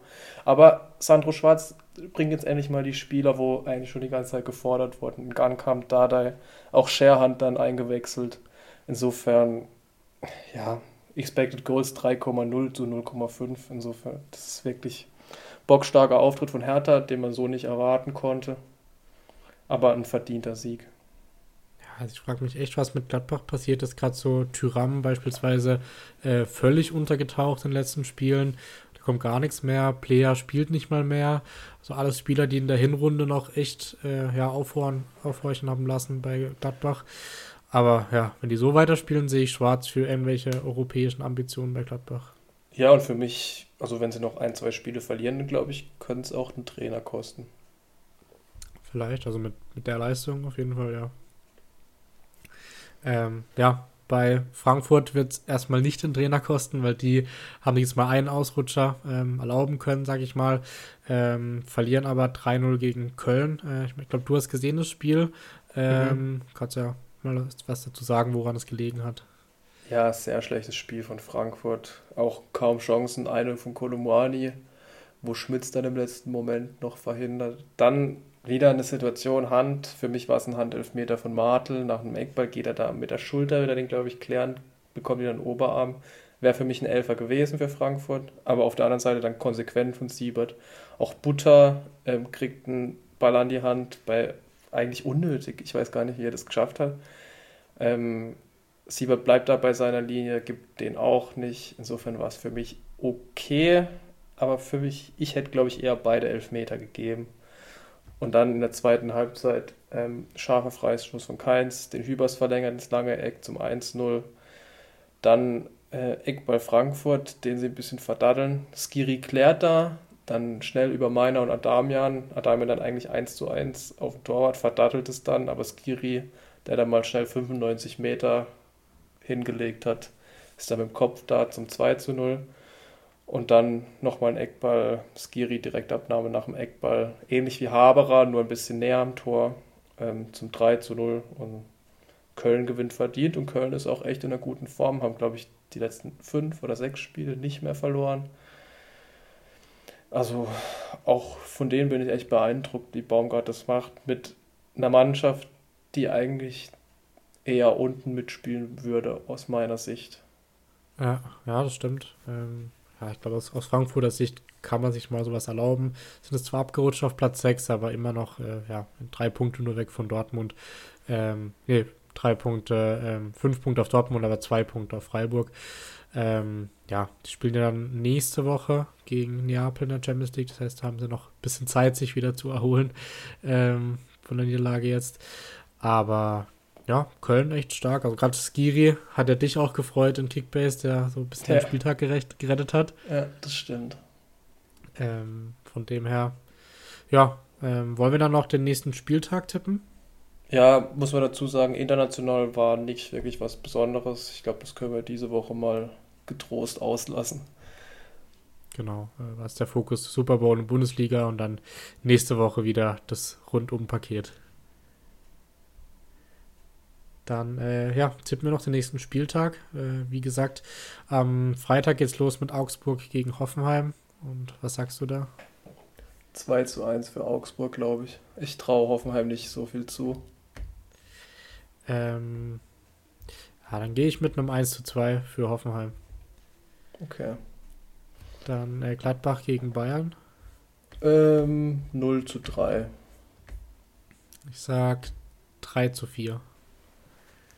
Speaker 2: Aber Sandro Schwarz bringt jetzt endlich mal die Spieler, wo eigentlich schon die ganze Zeit gefordert wurden. In Gang kam Dardai, auch Scherhand dann eingewechselt. Insofern, ja, Expected Goals 3,0 zu 0,5. Insofern, das ist wirklich bockstarker Auftritt von Hertha, den man so nicht erwarten konnte. Aber ein verdienter Sieg.
Speaker 1: Also ich frage mich echt, was mit Gladbach passiert ist. Gerade so Tyram beispielsweise äh, völlig untergetaucht in den letzten Spielen. Da kommt gar nichts mehr. Player spielt nicht mal mehr. Also alles Spieler, die in der Hinrunde noch echt äh, ja, aufhorchen, aufhorchen haben lassen bei Gladbach. Aber ja, wenn die so weiterspielen, sehe ich schwarz für irgendwelche europäischen Ambitionen bei Gladbach.
Speaker 2: Ja, und für mich, also wenn sie noch ein, zwei Spiele verlieren, glaube ich, könnte es auch einen Trainer kosten.
Speaker 1: Vielleicht, also mit, mit der Leistung auf jeden Fall, ja. Ähm, ja, bei Frankfurt wird es erstmal nicht den Trainer kosten, weil die haben jetzt mal einen Ausrutscher ähm, erlauben können, sage ich mal. Ähm, verlieren aber 3-0 gegen Köln. Äh, ich glaube, du hast gesehen das Spiel. Ähm, mhm. Kannst ja mal was dazu sagen, woran es gelegen hat.
Speaker 2: Ja, sehr schlechtes Spiel von Frankfurt. Auch kaum Chancen. Eine von Kolumani, wo Schmitz dann im letzten Moment noch verhindert. Dann wieder eine Situation, Hand. Für mich war es ein Handelfmeter von Martel. Nach einem Eckball geht er da mit der Schulter wieder den, glaube ich, klären, bekommt wieder einen Oberarm. Wäre für mich ein Elfer gewesen für Frankfurt. Aber auf der anderen Seite dann konsequent von Siebert. Auch Butter ähm, kriegt einen Ball an die Hand bei eigentlich unnötig. Ich weiß gar nicht, wie er das geschafft hat. Ähm, Siebert bleibt da bei seiner Linie, gibt den auch nicht. Insofern war es für mich okay. Aber für mich, ich hätte, glaube ich, eher beide Elfmeter gegeben. Und dann in der zweiten Halbzeit ähm, scharfer Freistoß von Keins, den Hübers verlängert ins lange Eck zum 1-0. Dann äh, Eckball Frankfurt, den sie ein bisschen verdaddeln. Skiri klärt da, dann schnell über Meiner und Adamian. Adamian dann eigentlich 1 zu 1 auf dem Torwart, verdattelt es dann, aber Skiri, der dann mal schnell 95 Meter hingelegt hat, ist dann mit dem Kopf da zum 2 zu 0. Und dann nochmal ein Eckball, Skiri Direktabnahme nach dem Eckball. Ähnlich wie Haberer, nur ein bisschen näher am Tor ähm, zum 3 zu 0. Und Köln gewinnt verdient und Köln ist auch echt in einer guten Form, haben, glaube ich, die letzten fünf oder sechs Spiele nicht mehr verloren. Also auch von denen bin ich echt beeindruckt, wie Baumgart das macht, mit einer Mannschaft, die eigentlich eher unten mitspielen würde, aus meiner Sicht.
Speaker 1: Ja, ja das stimmt. Ähm, ja, ich glaube, aus, aus, Frankfurter Sicht kann man sich mal sowas erlauben. Sind es zwar abgerutscht auf Platz 6, aber immer noch äh, ja, drei Punkte nur weg von Dortmund. Ähm, nee, drei Punkte, ähm, fünf Punkte auf Dortmund, aber zwei Punkte auf Freiburg. Ähm, ja, die spielen ja dann nächste Woche gegen Neapel in der Champions League. Das heißt, haben sie noch ein bisschen Zeit, sich wieder zu erholen ähm, von der Niederlage jetzt. Aber ja, Köln echt stark. Also gerade Skiri hat er dich auch gefreut in Kickbase, der so ein bisschen ja. den Spieltag gerecht, gerettet hat.
Speaker 2: Ja, das stimmt.
Speaker 1: Ähm, von dem her, ja, ähm, wollen wir dann noch den nächsten Spieltag tippen?
Speaker 2: Ja, muss man dazu sagen, international war nicht wirklich was Besonderes. Ich glaube, das können wir diese Woche mal getrost auslassen.
Speaker 1: Genau, äh, was der Fokus Super Bowl und Bundesliga und dann nächste Woche wieder das Rundum-Paket. Dann, äh, ja, tippen wir noch den nächsten Spieltag. Äh, wie gesagt, am Freitag geht's los mit Augsburg gegen Hoffenheim. Und was sagst du da?
Speaker 2: 2 zu 1 für Augsburg, glaube ich. Ich traue Hoffenheim nicht so viel zu.
Speaker 1: Ähm, ja, dann gehe ich mit einem 1 zu 2 für Hoffenheim.
Speaker 2: Okay.
Speaker 1: Dann äh, Gladbach gegen Bayern.
Speaker 2: Ähm, 0 zu 3.
Speaker 1: Ich sag 3 zu 4.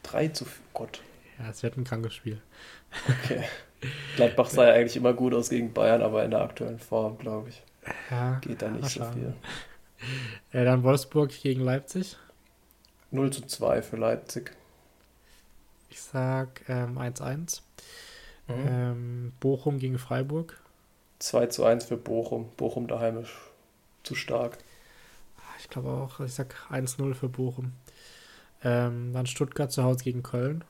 Speaker 2: 3 zu 4, Gott.
Speaker 1: Ja, es wird ein krankes Spiel.
Speaker 2: Okay. Gladbach sah ja eigentlich immer gut aus gegen Bayern, aber in der aktuellen Form, glaube ich,
Speaker 1: ja,
Speaker 2: geht da nicht so viel.
Speaker 1: Äh, dann Wolfsburg gegen Leipzig.
Speaker 2: 0 zu 2 für Leipzig.
Speaker 1: Ich sag 1-1. Ähm, mhm. ähm, Bochum gegen Freiburg.
Speaker 2: 2 zu 1 für Bochum. Bochum daheim ist zu stark.
Speaker 1: Ich glaube auch, ich sag 1-0 für Bochum. Ähm, dann Stuttgart zu Hause gegen Köln.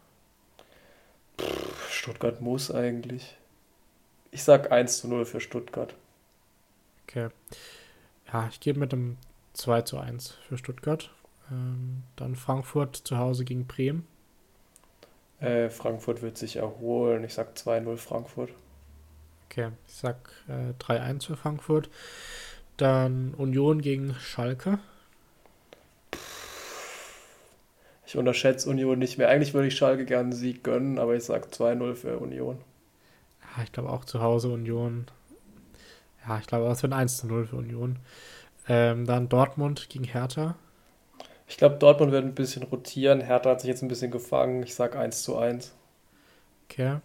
Speaker 2: Pff, Stuttgart muss eigentlich. Ich sag 1 zu 0 für Stuttgart.
Speaker 1: Okay. Ja, ich gebe mit einem 2 zu 1 für Stuttgart. Ähm, dann Frankfurt zu Hause gegen Bremen.
Speaker 2: Äh, Frankfurt wird sich erholen. Ich sag 2-0 Frankfurt.
Speaker 1: Okay, ich sag äh, 3-1 für Frankfurt. Dann Union gegen Schalke.
Speaker 2: Ich unterschätze Union nicht mehr. Eigentlich würde ich Schalke gerne einen Sieg gönnen, aber ich sag 2-0 für Union.
Speaker 1: Ja, ich glaube auch zu Hause Union. Ja, ich glaube, es wird 1 0 für Union. Ähm, dann Dortmund gegen Hertha.
Speaker 2: Ich glaube, Dortmund wird ein bisschen rotieren. Hertha hat sich jetzt ein bisschen gefangen. Ich sage 1 zu 1.
Speaker 1: Okay.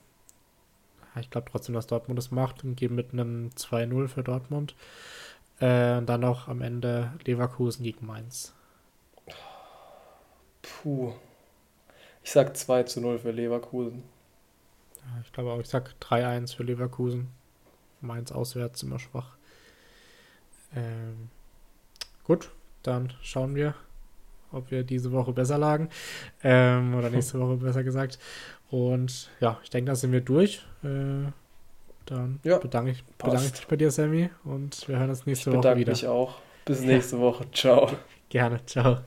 Speaker 1: Ich glaube trotzdem, dass Dortmund das macht und geben mit einem 2-0 für Dortmund. Äh, dann noch am Ende Leverkusen gegen Mainz.
Speaker 2: Puh. Ich sag 2 zu 0 für Leverkusen.
Speaker 1: Ja, ich glaube auch, ich sag 3-1 für Leverkusen. Mainz auswärts immer schwach. Ähm, gut, dann schauen wir, ob wir diese Woche besser lagen. Ähm, oder nächste Woche besser gesagt. Und ja, ich denke, da sind wir durch. Äh, dann ja, bedanke, ich, bedanke ich mich bei dir, Sammy. Und wir hören uns nächste Woche wieder. Ich
Speaker 2: bedanke mich auch. Bis nächste Woche. Ciao.
Speaker 1: Gerne. Ciao.